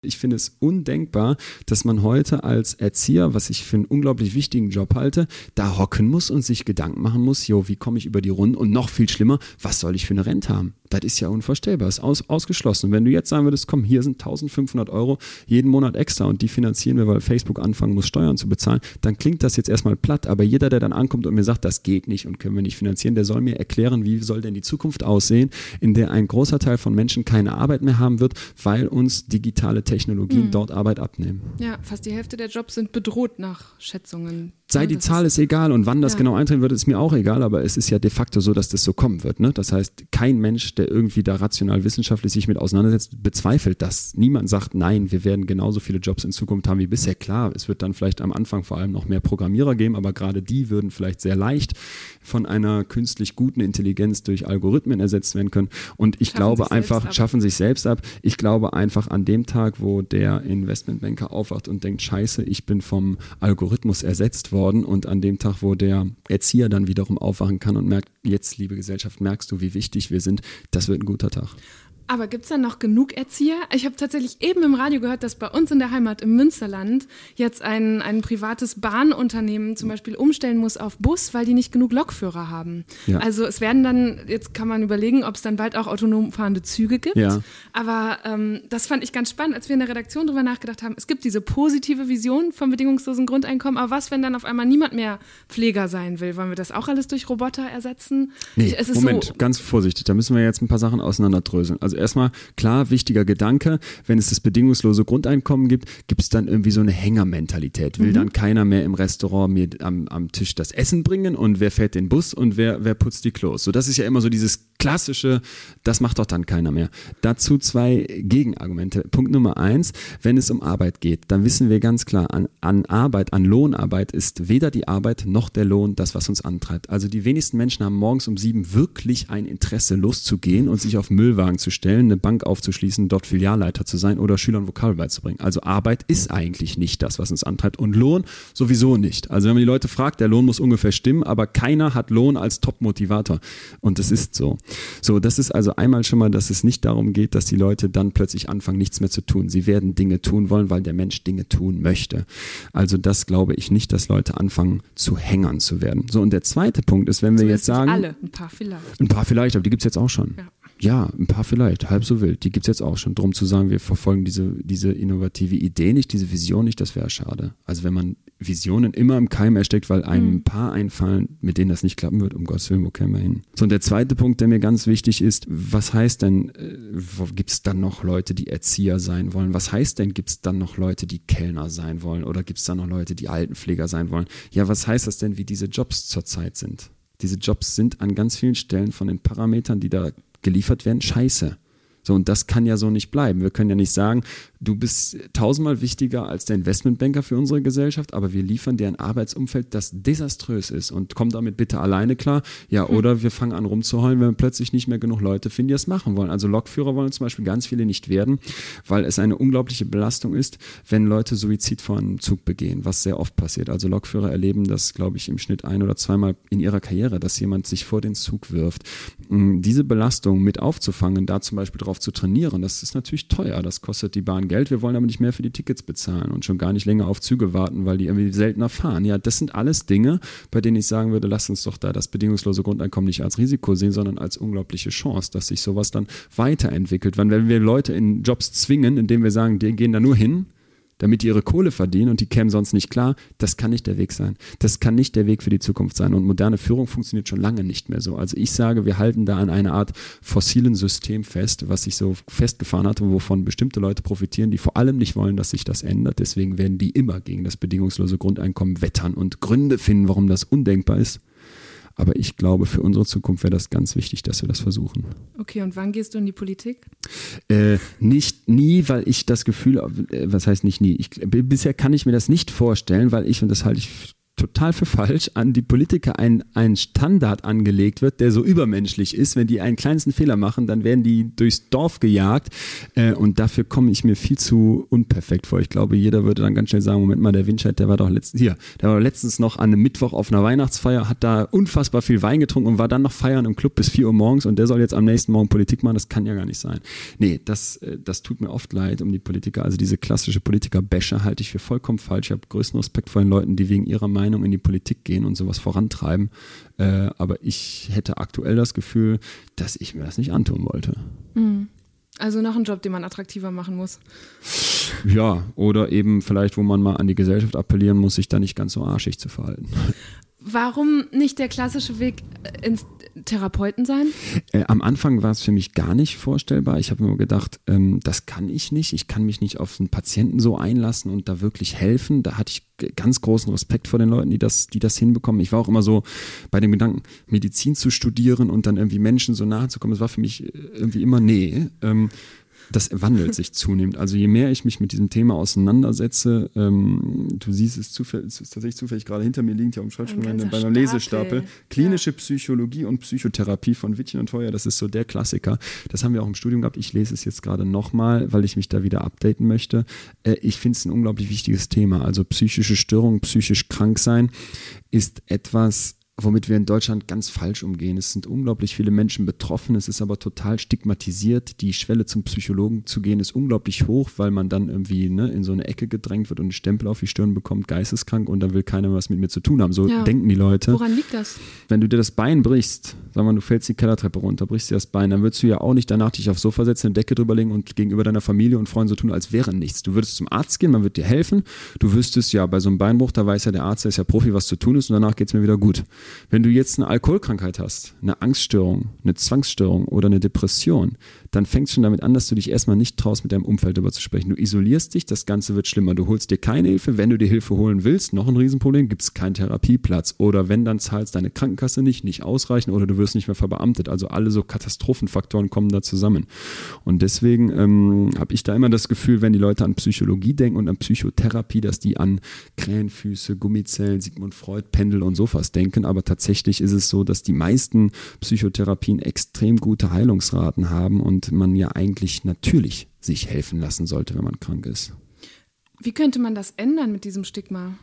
Ich finde es undenkbar, dass man heute als Erzieher, was ich für einen unglaublich wichtigen Job halte, da hocken muss und sich Gedanken machen muss, jo, wie komme ich über die Runden und noch viel schlimmer, was soll ich für eine Rente haben? Das ist ja unvorstellbar, ist aus, ausgeschlossen. Wenn du jetzt sagen würdest, komm, hier sind 1500 Euro jeden Monat extra und die finanzieren wir, weil Facebook anfangen muss, Steuern zu bezahlen, dann klingt das jetzt erstmal platt. Aber jeder, der dann ankommt und mir sagt, das geht nicht und können wir nicht finanzieren, der soll mir erklären, wie soll denn die Zukunft aussehen, in der ein großer Teil von Menschen keine Arbeit mehr haben wird, weil uns digitale Technologien mhm. dort Arbeit abnehmen. Ja, fast die Hälfte der Jobs sind bedroht nach Schätzungen sei die Zahl ist egal und wann das ja. genau eintreten wird, ist mir auch egal, aber es ist ja de facto so, dass das so kommen wird. Ne? Das heißt, kein Mensch, der irgendwie da rational wissenschaftlich sich mit auseinandersetzt, bezweifelt das. Niemand sagt, nein, wir werden genauso viele Jobs in Zukunft haben wie bisher. Klar, es wird dann vielleicht am Anfang vor allem noch mehr Programmierer geben, aber gerade die würden vielleicht sehr leicht von einer künstlich guten Intelligenz durch Algorithmen ersetzt werden können. Und ich schaffen glaube einfach, schaffen sich selbst ab. Ich glaube einfach an dem Tag, wo der Investmentbanker aufwacht und denkt, scheiße, ich bin vom Algorithmus ersetzt worden, worden und an dem Tag, wo der Erzieher dann wiederum aufwachen kann und merkt, jetzt, liebe Gesellschaft, merkst du, wie wichtig wir sind, das wird ein guter Tag. Aber gibt es da noch genug Erzieher? Ich habe tatsächlich eben im Radio gehört, dass bei uns in der Heimat im Münsterland jetzt ein, ein privates Bahnunternehmen zum Beispiel umstellen muss auf Bus, weil die nicht genug Lokführer haben. Ja. Also es werden dann, jetzt kann man überlegen, ob es dann bald auch autonom fahrende Züge gibt. Ja. Aber ähm, das fand ich ganz spannend, als wir in der Redaktion darüber nachgedacht haben. Es gibt diese positive Vision vom bedingungslosen Grundeinkommen, aber was, wenn dann auf einmal niemand mehr Pfleger sein will? Wollen wir das auch alles durch Roboter ersetzen? Nee, ich, Moment, so, ganz vorsichtig, da müssen wir jetzt ein paar Sachen auseinanderdröseln. Also erstmal, klar, wichtiger Gedanke, wenn es das bedingungslose Grundeinkommen gibt, gibt es dann irgendwie so eine Hängermentalität. Will mhm. dann keiner mehr im Restaurant mir am, am Tisch das Essen bringen und wer fährt den Bus und wer, wer putzt die Klos? So, das ist ja immer so dieses klassische, das macht doch dann keiner mehr. Dazu zwei Gegenargumente. Punkt Nummer eins, wenn es um Arbeit geht, dann wissen wir ganz klar, an, an Arbeit, an Lohnarbeit ist weder die Arbeit noch der Lohn das, was uns antreibt. Also die wenigsten Menschen haben morgens um sieben wirklich ein Interesse, loszugehen und sich auf Müllwagen zu stellen, eine Bank aufzuschließen, dort Filialleiter zu sein oder Schülern Vokabel beizubringen. Also Arbeit ist eigentlich nicht das, was uns antreibt und Lohn sowieso nicht. Also wenn man die Leute fragt, der Lohn muss ungefähr stimmen, aber keiner hat Lohn als Top-Motivator und das ist so. So, das ist also einmal schon mal, dass es nicht darum geht, dass die Leute dann plötzlich anfangen, nichts mehr zu tun. Sie werden Dinge tun wollen, weil der Mensch Dinge tun möchte. Also das glaube ich nicht, dass Leute anfangen zu Hängern zu werden. So, und der zweite Punkt ist, wenn wir jetzt sagen. Alle, ein paar vielleicht. Ein paar vielleicht, aber die gibt es jetzt auch schon. Ja. Ja, ein paar vielleicht, halb so wild. Die gibt es jetzt auch schon. Drum zu sagen, wir verfolgen diese, diese innovative Idee nicht, diese Vision nicht, das wäre schade. Also wenn man Visionen immer im Keim ersteckt, weil einem Mhm. ein paar einfallen, mit denen das nicht klappen wird, um Gottes Willen, wo kämen wir hin? So, und der zweite Punkt, der mir ganz wichtig ist, was heißt denn, äh, gibt es dann noch Leute, die Erzieher sein wollen? Was heißt denn, gibt es dann noch Leute, die Kellner sein wollen? Oder gibt es dann noch Leute, die Altenpfleger sein wollen? Ja, was heißt das denn, wie diese Jobs zurzeit sind? Diese Jobs sind an ganz vielen Stellen von den Parametern, die da geliefert werden, scheiße. So, und das kann ja so nicht bleiben. Wir können ja nicht sagen, du bist tausendmal wichtiger als der Investmentbanker für unsere Gesellschaft, aber wir liefern dir ein Arbeitsumfeld, das desaströs ist und komm damit bitte alleine klar. Ja, oder wir fangen an rumzuheulen, wenn wir plötzlich nicht mehr genug Leute finden, die das machen wollen. Also Lokführer wollen zum Beispiel ganz viele nicht werden, weil es eine unglaubliche Belastung ist, wenn Leute Suizid vor einem Zug begehen, was sehr oft passiert. Also Lokführer erleben das, glaube ich, im Schnitt ein oder zweimal in ihrer Karriere, dass jemand sich vor den Zug wirft. Mm, Diese Belastung mit aufzufangen, da zum Beispiel drauf zu trainieren, das ist natürlich teuer. Das kostet die Bahn Geld. Wir wollen aber nicht mehr für die Tickets bezahlen und schon gar nicht länger auf Züge warten, weil die irgendwie seltener fahren. Ja, das sind alles Dinge, bei denen ich sagen würde, lasst uns doch da das bedingungslose Grundeinkommen nicht als Risiko sehen, sondern als unglaubliche Chance, dass sich sowas dann weiterentwickelt. Wenn wir Leute in Jobs zwingen, indem wir sagen, die gehen da nur hin, damit die ihre Kohle verdienen und die kämen sonst nicht klar, das kann nicht der Weg sein. Das kann nicht der Weg für die Zukunft sein. Und moderne Führung funktioniert schon lange nicht mehr so. Also ich sage, wir halten da an einer Art fossilen System fest, was sich so festgefahren hat und wovon bestimmte Leute profitieren, die vor allem nicht wollen, dass sich das ändert. Deswegen werden die immer gegen das bedingungslose Grundeinkommen wettern und Gründe finden, warum das undenkbar ist. Aber ich glaube, für unsere Zukunft wäre das ganz wichtig, dass wir das versuchen. Okay, und wann gehst du in die Politik? Äh, nicht nie, weil ich das Gefühl, äh, was heißt nicht nie? Ich, bisher kann ich mir das nicht vorstellen, weil ich, und das halte ich total für falsch, an die Politiker ein, ein Standard angelegt wird, der so übermenschlich ist. Wenn die einen kleinsten Fehler machen, dann werden die durchs Dorf gejagt. Äh, und dafür komme ich mir viel zu unperfekt vor. Ich glaube, jeder würde dann ganz schnell sagen, Moment mal, der Winscheid, der war doch letztens, hier, der war letztens noch an einem Mittwoch auf einer Weihnachtsfeier, hat da unfassbar viel Wein getrunken und war dann noch feiern im Club bis 4 Uhr morgens und der soll jetzt am nächsten Morgen Politik machen. Das kann ja gar nicht sein. Nee, das, äh, das tut mir oft leid um die Politiker. Also diese klassische Politiker-Bäsche halte ich für vollkommen falsch. Ich habe größten Respekt vor den Leuten, die wegen ihrer Meinung in die Politik gehen und sowas vorantreiben. Äh, aber ich hätte aktuell das Gefühl, dass ich mir das nicht antun wollte. Also noch ein Job, den man attraktiver machen muss. Ja, oder eben vielleicht, wo man mal an die Gesellschaft appellieren muss, sich da nicht ganz so arschig zu verhalten. Warum nicht der klassische Weg äh, ins Therapeuten sein? Äh, am Anfang war es für mich gar nicht vorstellbar. Ich habe mir gedacht, ähm, das kann ich nicht. Ich kann mich nicht auf einen Patienten so einlassen und da wirklich helfen. Da hatte ich ganz großen Respekt vor den Leuten, die das, die das hinbekommen. Ich war auch immer so bei dem Gedanken, Medizin zu studieren und dann irgendwie Menschen so nahe zu kommen. Das war für mich äh, irgendwie immer nee. Ähm, das wandelt sich zunehmend. Also je mehr ich mich mit diesem Thema auseinandersetze, ähm, du siehst es, zufällig, es ist tatsächlich zufällig gerade hinter mir liegt, ja am Schreibtisch bei einem ganzer Lesestapel. Stapel. Klinische Psychologie und Psychotherapie von Wittchen und Feuer, das ist so der Klassiker. Das haben wir auch im Studium gehabt. Ich lese es jetzt gerade nochmal, weil ich mich da wieder updaten möchte. Äh, ich finde es ein unglaublich wichtiges Thema. Also psychische Störung, psychisch krank sein ist etwas, womit wir in Deutschland ganz falsch umgehen. Es sind unglaublich viele Menschen betroffen, es ist aber total stigmatisiert. Die Schwelle zum Psychologen zu gehen ist unglaublich hoch, weil man dann irgendwie ne, in so eine Ecke gedrängt wird und einen Stempel auf die Stirn bekommt, geisteskrank und da will keiner was mit mir zu tun haben. So Ja. denken die Leute. Woran liegt das? Wenn du dir das Bein brichst, sag mal, du fällst die Kellertreppe runter, brichst dir das Bein, dann würdest du ja auch nicht danach dich aufs Sofa setzen, eine Decke drüberlegen und gegenüber deiner Familie und Freunden so tun, als wäre nichts. Du würdest zum Arzt gehen, man wird dir helfen. Du wüsstest ja, bei so einem Beinbruch, da weiß ja der Arzt, der ist ja Profi, was zu tun ist und danach geht's mir wieder gut. Wenn du jetzt eine Alkoholkrankheit hast, eine Angststörung, eine Zwangsstörung oder eine Depression, dann fängt es schon damit an, dass du dich erstmal nicht traust, mit deinem Umfeld darüber zu sprechen. Du isolierst dich, das Ganze wird schlimmer. Du holst dir keine Hilfe. Wenn du dir Hilfe holen willst, noch ein Riesenproblem, gibt es keinen Therapieplatz. Oder wenn, dann zahlst deine Krankenkasse nicht, nicht ausreichen oder du wirst nicht mehr verbeamtet. Also alle so Katastrophenfaktoren kommen da zusammen. Und deswegen ähm, habe ich da immer das Gefühl, wenn die Leute an Psychologie denken und an Psychotherapie, dass die an Krähenfüße, Gummizellen, Sigmund Freud, Pendel und Sofas denken. Aber tatsächlich ist es so, dass die meisten Psychotherapien extrem gute Heilungsraten haben und man ja eigentlich natürlich sich helfen lassen sollte, wenn man krank ist. Wie könnte man das ändern mit diesem Stigma?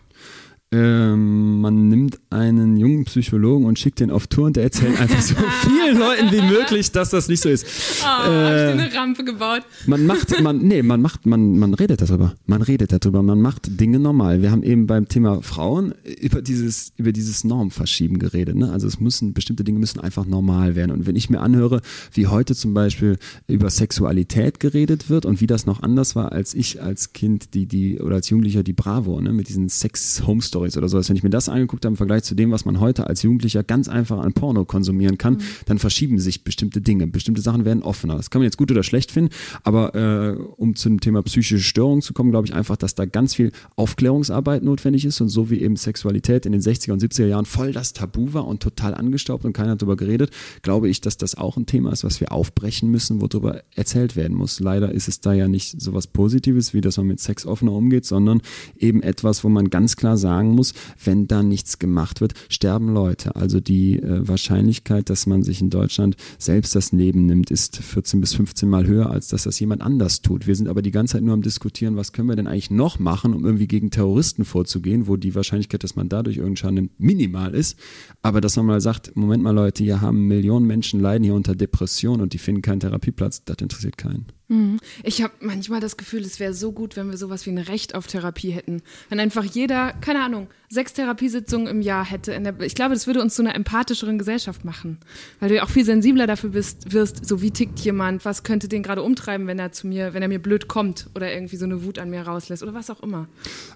ähm, man nimmt einen jungen Psychologen und schickt den auf Tour und der erzählt einfach so vielen Leuten wie möglich, dass das nicht so ist. Oh, äh, hab ich eine Rampe gebaut. Man macht, man, nee, man macht, man, man redet darüber. Man redet darüber. Man macht Dinge normal. Wir haben eben beim Thema Frauen über dieses, über dieses Normverschieben geredet. Ne? Also es müssen, bestimmte Dinge müssen einfach normal werden. Und wenn ich mir anhöre, wie heute zum Beispiel über Sexualität geredet wird und wie das noch anders war, als ich als Kind, die, die, oder als Jugendlicher die Bravo, ne, mit diesen Sex-Home-Stories Stories oder sowas, wenn ich mir das angeguckt habe im Vergleich zu dem, was man heute als Jugendlicher ganz einfach an Porno konsumieren kann, mhm. dann verschieben sich bestimmte Dinge. Bestimmte Sachen werden offener. Das kann man jetzt gut oder schlecht finden, aber äh, um zum Thema psychische Störungen zu kommen, glaube ich einfach, dass da ganz viel Aufklärungsarbeit notwendig ist und so wie eben Sexualität in den 60er und 70er Jahren voll das Tabu war und total angestaubt und keiner hat darüber geredet, glaube ich, dass das auch ein Thema ist, was wir aufbrechen müssen, worüber erzählt werden muss. Leider ist es da ja nicht so was Positives, wie dass man mit Sex offener umgeht, sondern eben etwas, wo man ganz klar sagen muss, wenn da nichts gemacht wird, sterben Leute. Also die äh, Wahrscheinlichkeit, dass man sich in Deutschland selbst das Leben nimmt, ist 14 bis 15 Mal höher, als dass das jemand anders tut. Wir sind aber die ganze Zeit nur am diskutieren, was können wir denn eigentlich noch machen, um irgendwie gegen Terroristen vorzugehen, wo die Wahrscheinlichkeit, dass man dadurch irgendeinen Schaden nimmt, minimal ist. Aber dass man mal sagt, Moment mal Leute, hier haben Millionen Menschen leiden hier unter Depression und die finden keinen Therapieplatz, das interessiert keinen. Mhm. Ich habe manchmal das Gefühl, es wäre so gut, wenn wir sowas wie ein Recht auf Therapie hätten. Wenn einfach jeder, keine Ahnung, sechs Therapiesitzungen im Jahr hätte. Der, ich glaube, das würde uns zu einer empathischeren Gesellschaft machen. Weil du ja auch viel sensibler dafür bist, wirst, so wie tickt jemand, was könnte den gerade umtreiben, wenn er zu mir, wenn er mir blöd kommt oder irgendwie so eine Wut an mir rauslässt oder was auch immer.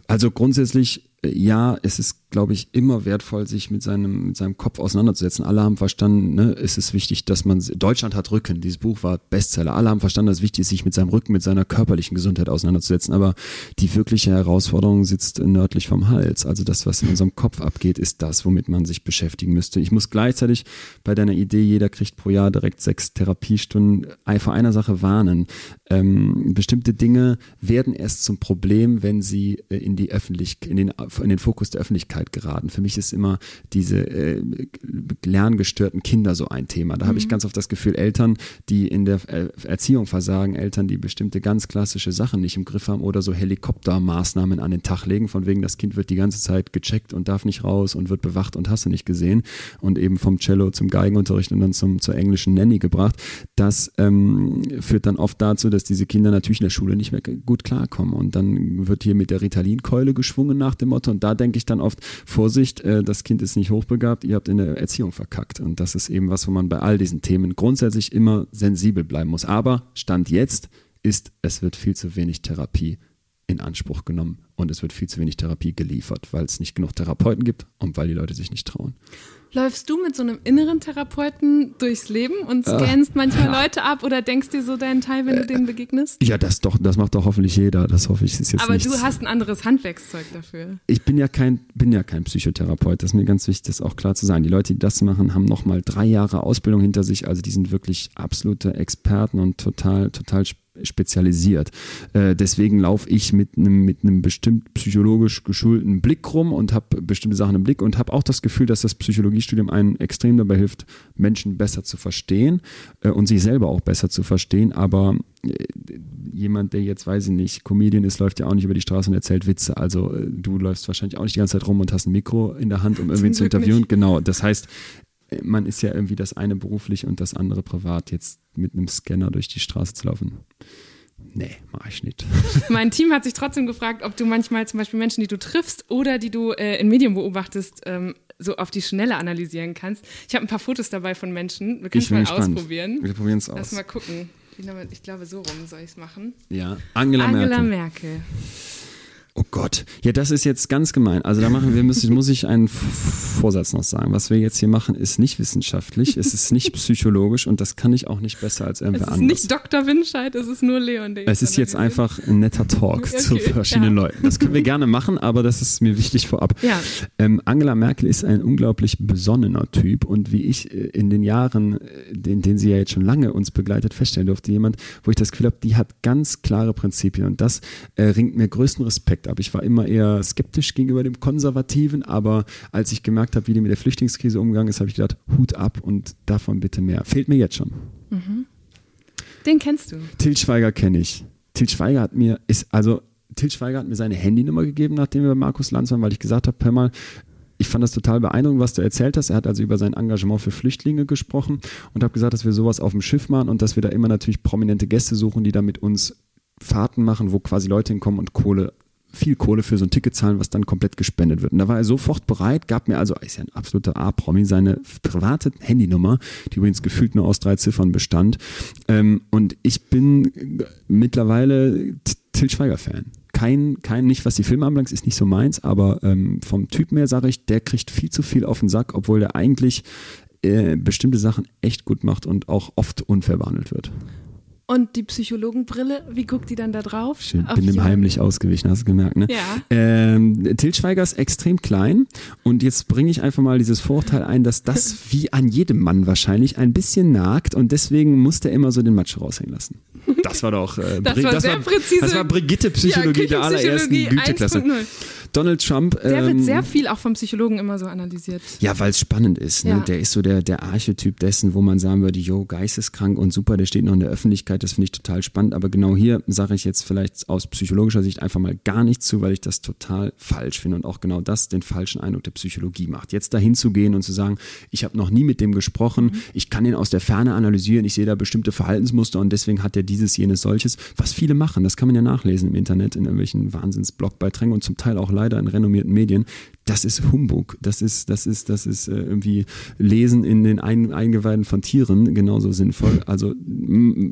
Also grundsätzlich ja, es ist, glaube ich, immer wertvoll, sich mit seinem, mit seinem Kopf auseinanderzusetzen. Alle haben verstanden, ne, es ist wichtig, dass man, Deutschland hat Rücken, dieses Buch war Bestseller. Alle haben verstanden, dass es wichtig ist, sich mit seinem Rücken, mit seiner körperlichen Gesundheit auseinanderzusetzen. Aber die wirkliche Herausforderung sitzt nördlich vom Hals. Also das, was in unserem Kopf abgeht, ist das, womit man sich beschäftigen müsste. Ich muss gleichzeitig bei deiner Idee, jeder kriegt pro Jahr direkt sechs Therapiestunden, vor einer Sache warnen. Ähm, bestimmte Dinge werden erst zum Problem, wenn sie äh, in die Öffentlichkeit, in den in den Fokus der Öffentlichkeit geraten. Für mich ist immer diese äh, lerngestörten Kinder so ein Thema. Da mhm. habe ich mhm. ganz oft das Gefühl, Eltern, die in der äh, Erziehung versagen, Eltern, die bestimmte ganz klassische Sachen nicht im Griff haben oder so Helikoptermaßnahmen an den Tag legen, von wegen das Kind wird die ganze Zeit gecheckt und darf nicht raus und wird bewacht und hast du nicht gesehen und eben vom Cello zum Geigenunterricht und dann zum, zur englischen Nanny gebracht. Das ähm, führt dann oft dazu, dass diese Kinder natürlich in der Schule nicht mehr gut klarkommen und dann wird hier mit der Ritalin-Keule geschwungen nach dem Motto und da denke ich dann oft, Vorsicht, äh, das Kind ist nicht hochbegabt, ihr habt in der Erziehung verkackt. Und das ist eben was, wo man bei all diesen Themen grundsätzlich immer sensibel bleiben muss. Aber Stand jetzt ist, es wird viel zu wenig Therapie in Anspruch genommen und es wird viel zu wenig Therapie geliefert, weil es nicht genug Therapeuten gibt und weil die Leute sich nicht trauen. Läufst du mit so einem inneren Therapeuten durchs Leben und äh, scannst äh, manchmal. Leute ab oder denkst dir so deinen Teil, wenn äh, du denen begegnest? Ja, das doch, das macht doch hoffentlich jeder. Das hoffe ich ist jetzt Aber nichts. du hast ein anderes Handwerkszeug dafür. Ich bin ja kein, bin ja kein Psychotherapeut. Das ist mir ganz wichtig, das auch klar zu sagen. Die Leute, die das machen, haben nochmal drei Jahre Ausbildung hinter sich. Also die sind wirklich absolute Experten und total, total spezialisiert. Äh, deswegen laufe ich mit einem mit einem bestimmt psychologisch geschulten Blick rum und habe bestimmte Sachen im Blick und habe auch das Gefühl, dass das Psychologiestudium einen extrem dabei hilft, Menschen besser zu verstehen äh, und sich selber auch besser zu verstehen. Aber äh, jemand, der jetzt, weiß ich nicht, Comedian ist, läuft ja auch nicht über die Straße und erzählt Witze. Also äh, du läufst wahrscheinlich auch nicht die ganze Zeit rum und hast ein Mikro in der Hand, um irgendwie zu interviewen. Nicht. Genau. Das heißt, man ist ja irgendwie das eine beruflich und das andere privat, jetzt mit einem Scanner durch die Straße zu laufen. Nee, mach ich nicht. mein Team hat sich trotzdem gefragt, ob du manchmal zum Beispiel Menschen, die du triffst oder die du äh, in Medien beobachtest, ähm, so auf die Schnelle analysieren kannst. Ich habe ein paar Fotos dabei von Menschen. Wir können es mal gespannt. ausprobieren. Wir probieren es aus. Lass mal gucken. Ich glaube, so rum soll ich es machen. Ja, Angela, Angela Merkel. Merkel. Oh Gott. Ja, das ist jetzt ganz gemein. Also da machen wir, müssen, muss ich einen Vorsatz noch sagen. Was wir jetzt hier machen, ist nicht wissenschaftlich, es ist nicht psychologisch und das kann ich auch nicht besser als irgendwer anders. Es ist nicht Dr. Winscheid, es ist nur Leon. Es ist jetzt einfach ein netter Talk okay, zu verschiedenen ja. Leuten. Das können wir gerne machen, aber das ist mir wichtig vorab. Ja. Ähm, Angela Merkel ist ein unglaublich besonnener Typ und wie ich äh, in den Jahren, äh, in denen sie ja jetzt schon lange uns begleitet, feststellen durfte, jemand, wo ich das Gefühl habe, die hat ganz klare Prinzipien und das äh, ringt mir größten Respekt ab. Ich war immer eher skeptisch gegenüber dem Konservativen, aber als ich gemerkt habe, wie die mit der Flüchtlingskrise umgegangen ist, habe ich gedacht, Hut ab und davon bitte mehr. Fehlt mir jetzt schon. Mhm. Den kennst du? Til Schweiger kenne ich. Til Schweiger hat mir, ist, also Til Schweiger hat mir seine Handynummer gegeben, nachdem wir bei Markus Lanz waren, weil ich gesagt habe, hör mal, ich fand das total beeindruckend, was du erzählt hast. Er hat also über sein Engagement für Flüchtlinge gesprochen und habe gesagt, dass wir sowas auf dem Schiff machen und dass wir da immer natürlich prominente Gäste suchen, die da mit uns Fahrten machen, wo quasi Leute hinkommen und Kohle viel Kohle für so ein Ticket zahlen, was dann komplett gespendet wird. Und da war er sofort bereit, gab mir also, ist ja ein absoluter A-Promi, seine private Handynummer, die übrigens gefühlt nur aus drei Ziffern bestand. Ähm, und ich bin mittlerweile Til Schweiger-Fan. Kein, kein, nicht was die Filme anbelangt, ist nicht so meins, aber ähm, vom Typ her sage ich, der kriegt viel zu viel auf den Sack, obwohl der eigentlich äh, bestimmte Sachen echt gut macht und auch oft unfair behandelt wird. Und die Psychologenbrille, wie guckt die dann da drauf? Ich bin dem heimlich ausgewichen, hast du gemerkt, ne? Ja. Ähm, Til Schweiger ist extrem klein und jetzt bringe ich einfach mal dieses Vorurteil ein, dass das wie an jedem Mann wahrscheinlich ein bisschen nagt und deswegen muss der immer so den Matsch raushängen lassen. Das war doch äh, das, war das, sehr war, präzise. das war Brigitte Psychologie ja, der allerersten Güteklasse. 1. Donald Trump. Der ähm, wird sehr viel auch vom Psychologen immer so analysiert. Ja, weil es spannend ist. Ne? Ja. Der ist so der, der Archetyp dessen, wo man sagen würde, jo, geisteskrank und super, der steht noch in der Öffentlichkeit, das finde ich total spannend. Aber genau hier sage ich jetzt vielleicht aus psychologischer Sicht einfach mal gar nichts zu, weil ich das total falsch finde und auch genau das den falschen Eindruck der Psychologie macht. Jetzt dahin zu gehen und zu sagen, ich habe noch nie mit dem gesprochen, mhm. ich kann ihn aus der Ferne analysieren, ich sehe da bestimmte Verhaltensmuster und deswegen hat er dieses, jenes, solches, was viele machen, das kann man ja nachlesen im Internet, in irgendwelchen Wahnsinns-Blogbeiträgen und zum Teil auch leider in renommierten Medien, das ist Humbug. Das ist, das ist, das ist äh, irgendwie Lesen in den Ein Eingeweiden von Tieren genauso sinnvoll. Also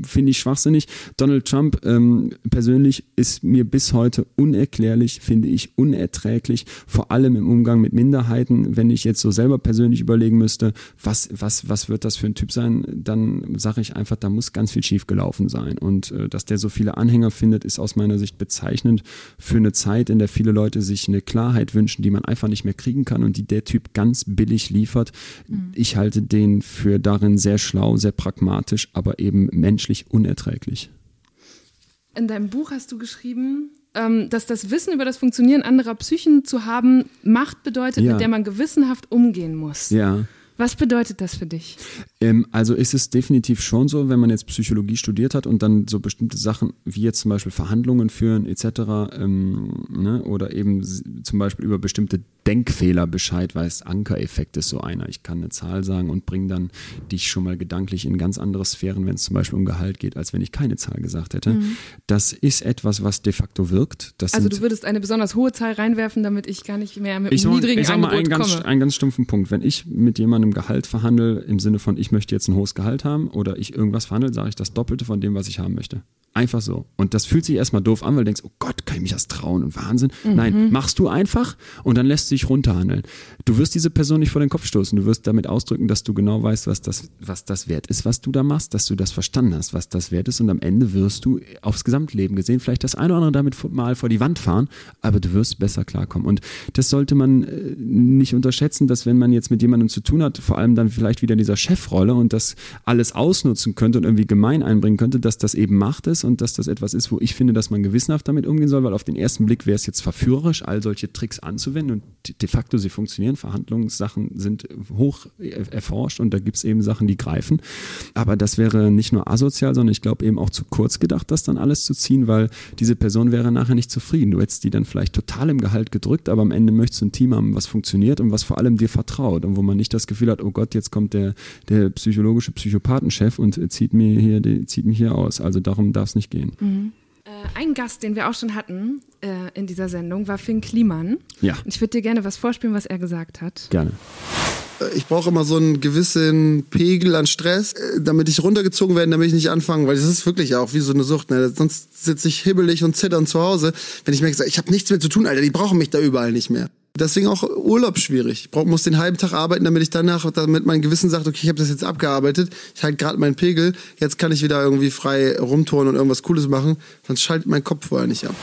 finde ich schwachsinnig. Donald Trump ähm, persönlich ist mir bis heute unerklärlich, finde ich unerträglich, vor allem im Umgang mit Minderheiten. Wenn ich jetzt so selber persönlich überlegen müsste, was, was, was wird das für ein Typ sein, dann sage ich einfach, da muss ganz viel schief gelaufen sein. Und äh, dass der so viele Anhänger findet, ist aus meiner Sicht bezeichnend für eine Zeit, in der viele Leute sich eine Klarheit wünschen, die man einfach einfach nicht mehr kriegen kann und die der Typ ganz billig liefert. Mhm. Ich halte den für darin sehr schlau, sehr pragmatisch, aber eben menschlich unerträglich. In deinem Buch hast du geschrieben, ähm, dass das Wissen über das Funktionieren anderer Psychen zu haben, Macht bedeutet, ja. mit der man gewissenhaft umgehen muss. Ja. Was bedeutet das für dich? Ähm, also ist es definitiv schon so, wenn man jetzt Psychologie studiert hat und dann so bestimmte Sachen wie jetzt zum Beispiel Verhandlungen führen etc. Ähm, ne, oder eben zum Beispiel über bestimmte Denkfehler Bescheid weiß. Ankereffekt ist so einer. Ich kann eine Zahl sagen und bringe dann dich schon mal gedanklich in ganz andere Sphären, wenn es zum Beispiel um Gehalt geht, als wenn ich keine Zahl gesagt hätte. Mhm. Das ist etwas, was de facto wirkt. Das also du würdest eine besonders hohe Zahl reinwerfen, damit ich gar nicht mehr mit einem niedrigen ich sag mal einen ganz, komme. einen ganz stumpfen Punkt. Wenn ich mit jemandem Gehalt verhandle, im Sinne von ich möchte jetzt ein hohes Gehalt haben oder ich irgendwas verhandle, sage ich das Doppelte von dem, was ich haben möchte. Einfach so. Und das fühlt sich erstmal doof an, weil du denkst, oh Gott, kann ich mich das trauen und Wahnsinn. Mhm. Nein, machst du einfach und dann lässt du dich runterhandeln. Du wirst diese Person nicht vor den Kopf stoßen. Du wirst damit ausdrücken, dass du genau weißt, was das, was das wert ist, was du da machst, dass du das verstanden hast, was das wert ist. Und am Ende wirst du aufs Gesamtleben gesehen vielleicht das eine oder andere damit mal vor die Wand fahren, aber du wirst besser klarkommen. Und das sollte man äh, nicht unterschätzen, dass wenn man jetzt mit jemandem zu tun hat, vor allem dann vielleicht wieder in dieser Chefrolle und das alles ausnutzen könnte und irgendwie gemein einbringen könnte, dass das eben Macht ist und dass das etwas ist, wo ich finde, dass man gewissenhaft damit umgehen soll, weil auf den ersten Blick wäre es jetzt verführerisch, all solche Tricks anzuwenden und de facto sie funktionieren. Verhandlungssachen sind hoch erforscht und da gibt es eben Sachen, die greifen. Aber das wäre nicht nur asozial, sondern ich glaube eben auch zu kurz gedacht, das dann alles zu ziehen, weil diese Person wäre nachher nicht zufrieden. Du hättest die dann vielleicht total im Gehalt gedrückt, aber am Ende möchtest du ein Team haben, was funktioniert und was vor allem dir vertraut und wo man nicht das Gefühl hat, oh Gott, jetzt kommt der, der psychologische Psychopathenchef und zieht mir hier, zieht mich hier aus. Also darum darf es nicht gehen. Mhm. Äh, ein Gast, den wir auch schon hatten äh, in dieser Sendung, war Finn Kliman. Ja. Und ich würde dir gerne was vorspielen, was er gesagt hat. Gerne. Ich brauche immer so einen gewissen Pegel an Stress, äh, damit ich runtergezogen werde, damit ich nicht anfange, weil das ist wirklich auch wie so eine Sucht. Ne? Sonst sitze ich hibbelig und zitternd zu Hause, wenn ich merke, ich habe nichts mehr zu tun, Alter, die brauchen mich da überall nicht mehr. Deswegen auch Urlaub schwierig. Ich brauch, muss den halben Tag arbeiten, damit ich danach, damit mein Gewissen sagt, okay, ich habe das jetzt abgearbeitet, ich halte gerade meinen Pegel, jetzt kann ich wieder irgendwie frei rumtouren und irgendwas Cooles machen, sonst schaltet mein Kopf vorher nicht ab.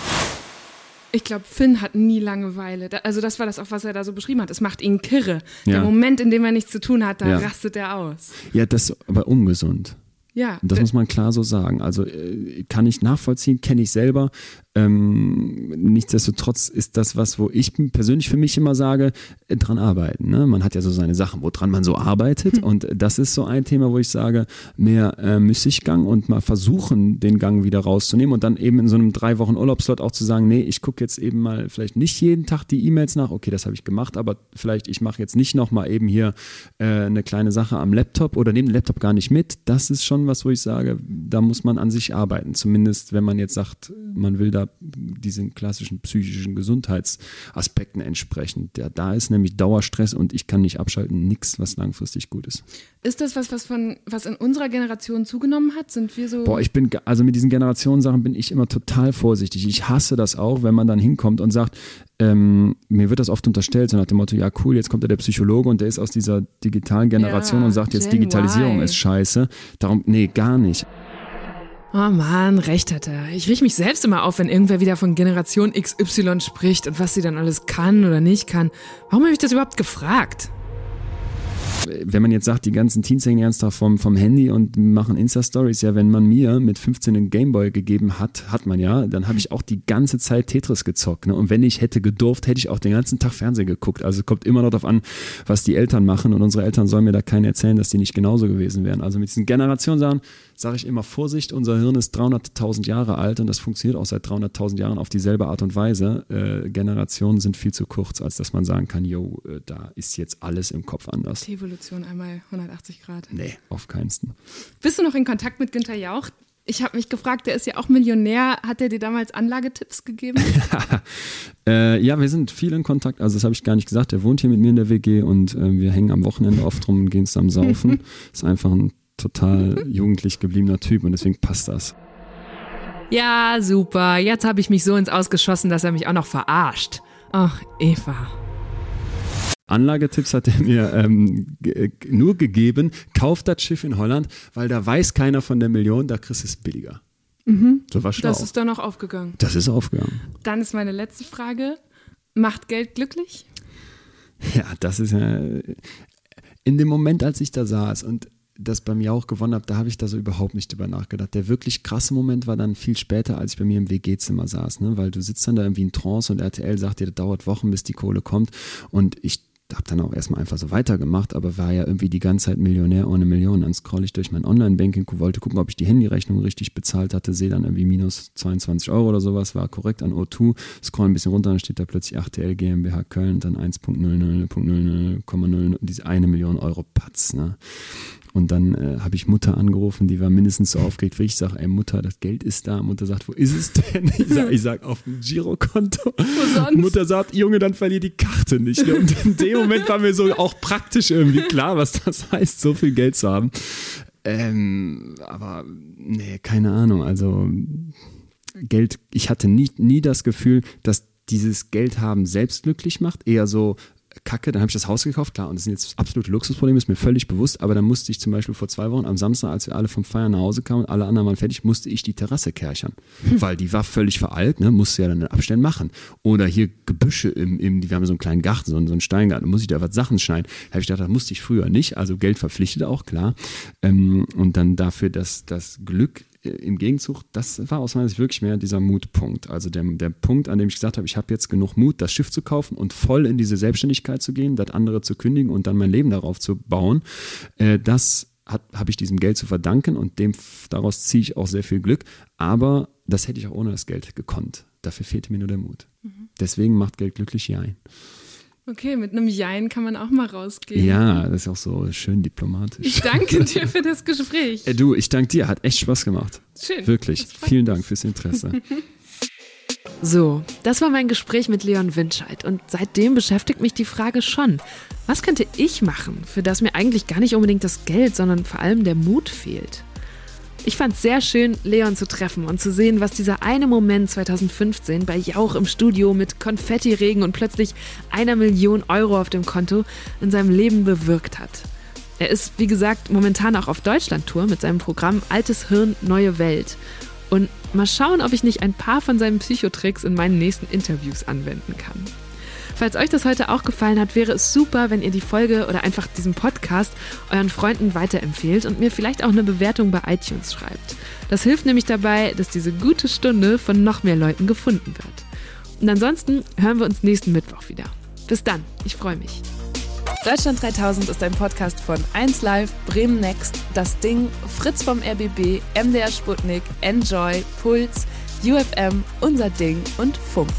Ich glaube, Finn hat nie Langeweile. Also das war das auch, was er da so beschrieben hat. Es macht ihn kirre. Ja. Der Moment, in dem er nichts zu tun hat, da ja. rastet er aus. Ja, das ist aber ungesund. Ja. Das muss man klar so sagen. Also äh, kann ich nachvollziehen, kenne ich selber. Ähm, nichtsdestotrotz ist das was, wo ich persönlich für mich immer sage, äh, dran arbeiten. Ne? Man hat ja so seine Sachen, woran man so arbeitet. Hm. Und das ist so ein Thema, wo ich sage, mehr äh, Müßiggang und mal versuchen, den Gang wieder rauszunehmen und dann eben in so einem drei Wochen Urlaubslot auch zu sagen, nee, ich gucke jetzt eben mal vielleicht nicht jeden Tag die E-Mails nach. Okay, das habe ich gemacht, aber vielleicht ich mache jetzt nicht nochmal eben hier äh, eine kleine Sache am Laptop oder nehme den Laptop gar nicht mit. Das ist schon was, wo ich sage, da muss man an sich arbeiten. Zumindest, wenn man jetzt sagt, man will da diesen klassischen psychischen Gesundheitsaspekten entsprechend. Ja, da ist nämlich Dauerstress und ich kann nicht abschalten, nichts, was langfristig gut ist. Ist das was, was von was in unserer Generation zugenommen hat? Sind wir so? Boah, ich bin also mit diesen Generationssachen bin ich immer total vorsichtig. Ich hasse das auch, wenn man dann hinkommt und sagt, ähm, mir wird das oft unterstellt, so nach dem Motto, ja cool, jetzt kommt da der Psychologe und der ist aus dieser digitalen Generation ja, und sagt jetzt, Digitalisierung y. ist scheiße. Darum, nee, gar nicht. Oh Mann, recht hat er. Ich riech mich selbst immer auf, wenn irgendwer wieder von Generation XY spricht und was sie dann alles kann oder nicht kann. Warum habe ich das überhaupt gefragt? Wenn man jetzt sagt, die ganzen Teens hängen ernsthaft vom, vom Handy und machen Insta-Stories, ja, wenn man mir mit 15 einen Gameboy gegeben hat, hat man ja, dann habe ich auch die ganze Zeit Tetris gezockt. Ne? Und wenn ich hätte gedurft, hätte ich auch den ganzen Tag Fernsehen geguckt. Also kommt immer noch darauf an, was die Eltern machen. Und unsere Eltern sollen mir da keinen erzählen, dass die nicht genauso gewesen wären. Also mit diesen Generationssachen sage ich immer Vorsicht, unser Hirn ist 300.000 Jahre alt und das funktioniert auch seit 300.000 Jahren auf dieselbe Art und Weise. Äh, Generationen sind viel zu kurz, als dass man sagen kann, yo, äh, da ist jetzt alles im Kopf anders. Evolution einmal 180 Grad. Nee, auf keinsten. Bist du noch in Kontakt mit Günther Jauch? Ich habe mich gefragt, der ist ja auch Millionär. Hat er dir damals Anlagetipps gegeben? äh, ja, wir sind viel in Kontakt. Also, das habe ich gar nicht gesagt. Er wohnt hier mit mir in der WG und äh, wir hängen am Wochenende oft rum und gehen zusammen saufen. ist einfach ein total jugendlich gebliebener Typ und deswegen passt das. Ja, super. Jetzt habe ich mich so ins Ausgeschossen, dass er mich auch noch verarscht. Ach, Eva. Anlagetipps hat er mir ähm, nur gegeben, kauf das Schiff in Holland, weil da weiß keiner von der Million, da kriegst du es billiger. Mhm. So war schlau. Das ist dann auch aufgegangen. Das ist aufgegangen. Dann ist meine letzte Frage, macht Geld glücklich? Ja, das ist ja in dem Moment, als ich da saß und das bei mir auch gewonnen habe, da habe ich da so überhaupt nicht drüber nachgedacht. Der wirklich krasse Moment war dann viel später, als ich bei mir im WG-Zimmer saß, ne? weil du sitzt dann da irgendwie in Trance und RTL sagt dir, das dauert Wochen, bis die Kohle kommt und ich habe dann auch erstmal einfach so weitergemacht, aber war ja irgendwie die ganze Zeit Millionär ohne Millionen. Dann scroll ich durch mein Online-Banking, wollte gucken, ob ich die Handyrechnung richtig bezahlt hatte, sehe dann irgendwie minus 22 Euro oder sowas, war korrekt an O2, scroll ein bisschen runter, dann steht da plötzlich 8TL GmbH Köln, dann 1.00.00,00 diese eine Million Euro Patz. Ne? Und dann äh, habe ich Mutter angerufen, die war mindestens so aufgeregt wie ich. sage, ey Mutter, das Geld ist da. Mutter sagt, wo ist es denn? Ich sage, ich sag, auf dem Girokonto. Mutter sagt, Junge, dann verlier die Karte nicht. Ne? Und in dem Moment war mir so auch praktisch irgendwie klar, was das heißt, so viel Geld zu haben. Ähm, aber nee, keine Ahnung. Also Geld, ich hatte nie, nie das Gefühl, dass dieses Geld haben selbst glücklich macht. Eher so, kacke, dann habe ich das Haus gekauft, klar, und das sind jetzt absolute Luxusprobleme, ist mir völlig bewusst, aber dann musste ich zum Beispiel vor zwei Wochen am Samstag, als wir alle vom Feiern nach Hause kamen und alle anderen waren fertig, musste ich die Terrasse kerchern, hm. weil die war völlig veraltet, ne, musste ja dann den Abstand machen. Oder hier Gebüsche im, im wir haben so einen kleinen Garten, so, so einen Steingarten, da muss ich da was Sachen schneiden. Da habe ich gedacht, das musste ich früher nicht, also Geld verpflichtet auch, klar. Ähm, und dann dafür, dass das Glück im Gegenzug, das war aus meiner Sicht wirklich mehr dieser Mutpunkt. Also der, der Punkt, an dem ich gesagt habe, ich habe jetzt genug Mut, das Schiff zu kaufen und voll in diese Selbstständigkeit zu gehen, das andere zu kündigen und dann mein Leben darauf zu bauen. Äh, das habe ich diesem Geld zu verdanken und dem, daraus ziehe ich auch sehr viel Glück. Aber das hätte ich auch ohne das Geld gekonnt. Dafür fehlte mir nur der Mut. Mhm. Deswegen macht Geld glücklich, ja. Okay, mit einem Jein kann man auch mal rausgehen. Ja, das ist auch so schön diplomatisch. Ich danke dir für das Gespräch. du, ich danke dir, hat echt Spaß gemacht. Schön. Wirklich. Vielen Dank fürs Interesse. So, das war mein Gespräch mit Leon Winscheid und seitdem beschäftigt mich die Frage schon, was könnte ich machen, für das mir eigentlich gar nicht unbedingt das Geld, sondern vor allem der Mut fehlt? Ich fand es sehr schön, Leon zu treffen und zu sehen, was dieser eine Moment 2015 bei Jauch im Studio mit Konfettiregen und plötzlich einer Million Euro auf dem Konto in seinem Leben bewirkt hat. Er ist, wie gesagt, momentan auch auf Deutschland-Tour mit seinem Programm Altes Hirn, Neue Welt. Und mal schauen, ob ich nicht ein paar von seinen Psychotricks in meinen nächsten Interviews anwenden kann. Falls euch das heute auch gefallen hat, wäre es super, wenn ihr die Folge oder einfach diesen Podcast euren Freunden weiterempfehlt und mir vielleicht auch eine Bewertung bei iTunes schreibt. Das hilft nämlich dabei, dass diese gute Stunde von noch mehr Leuten gefunden wird. Und ansonsten hören wir uns nächsten Mittwoch wieder. Bis dann, ich freue mich. Deutschland 3000 ist ein Podcast von 1Live, Bremen Next, Das Ding, Fritz vom RBB, MDR Sputnik, Enjoy, Puls, UFM, Unser Ding und Funk.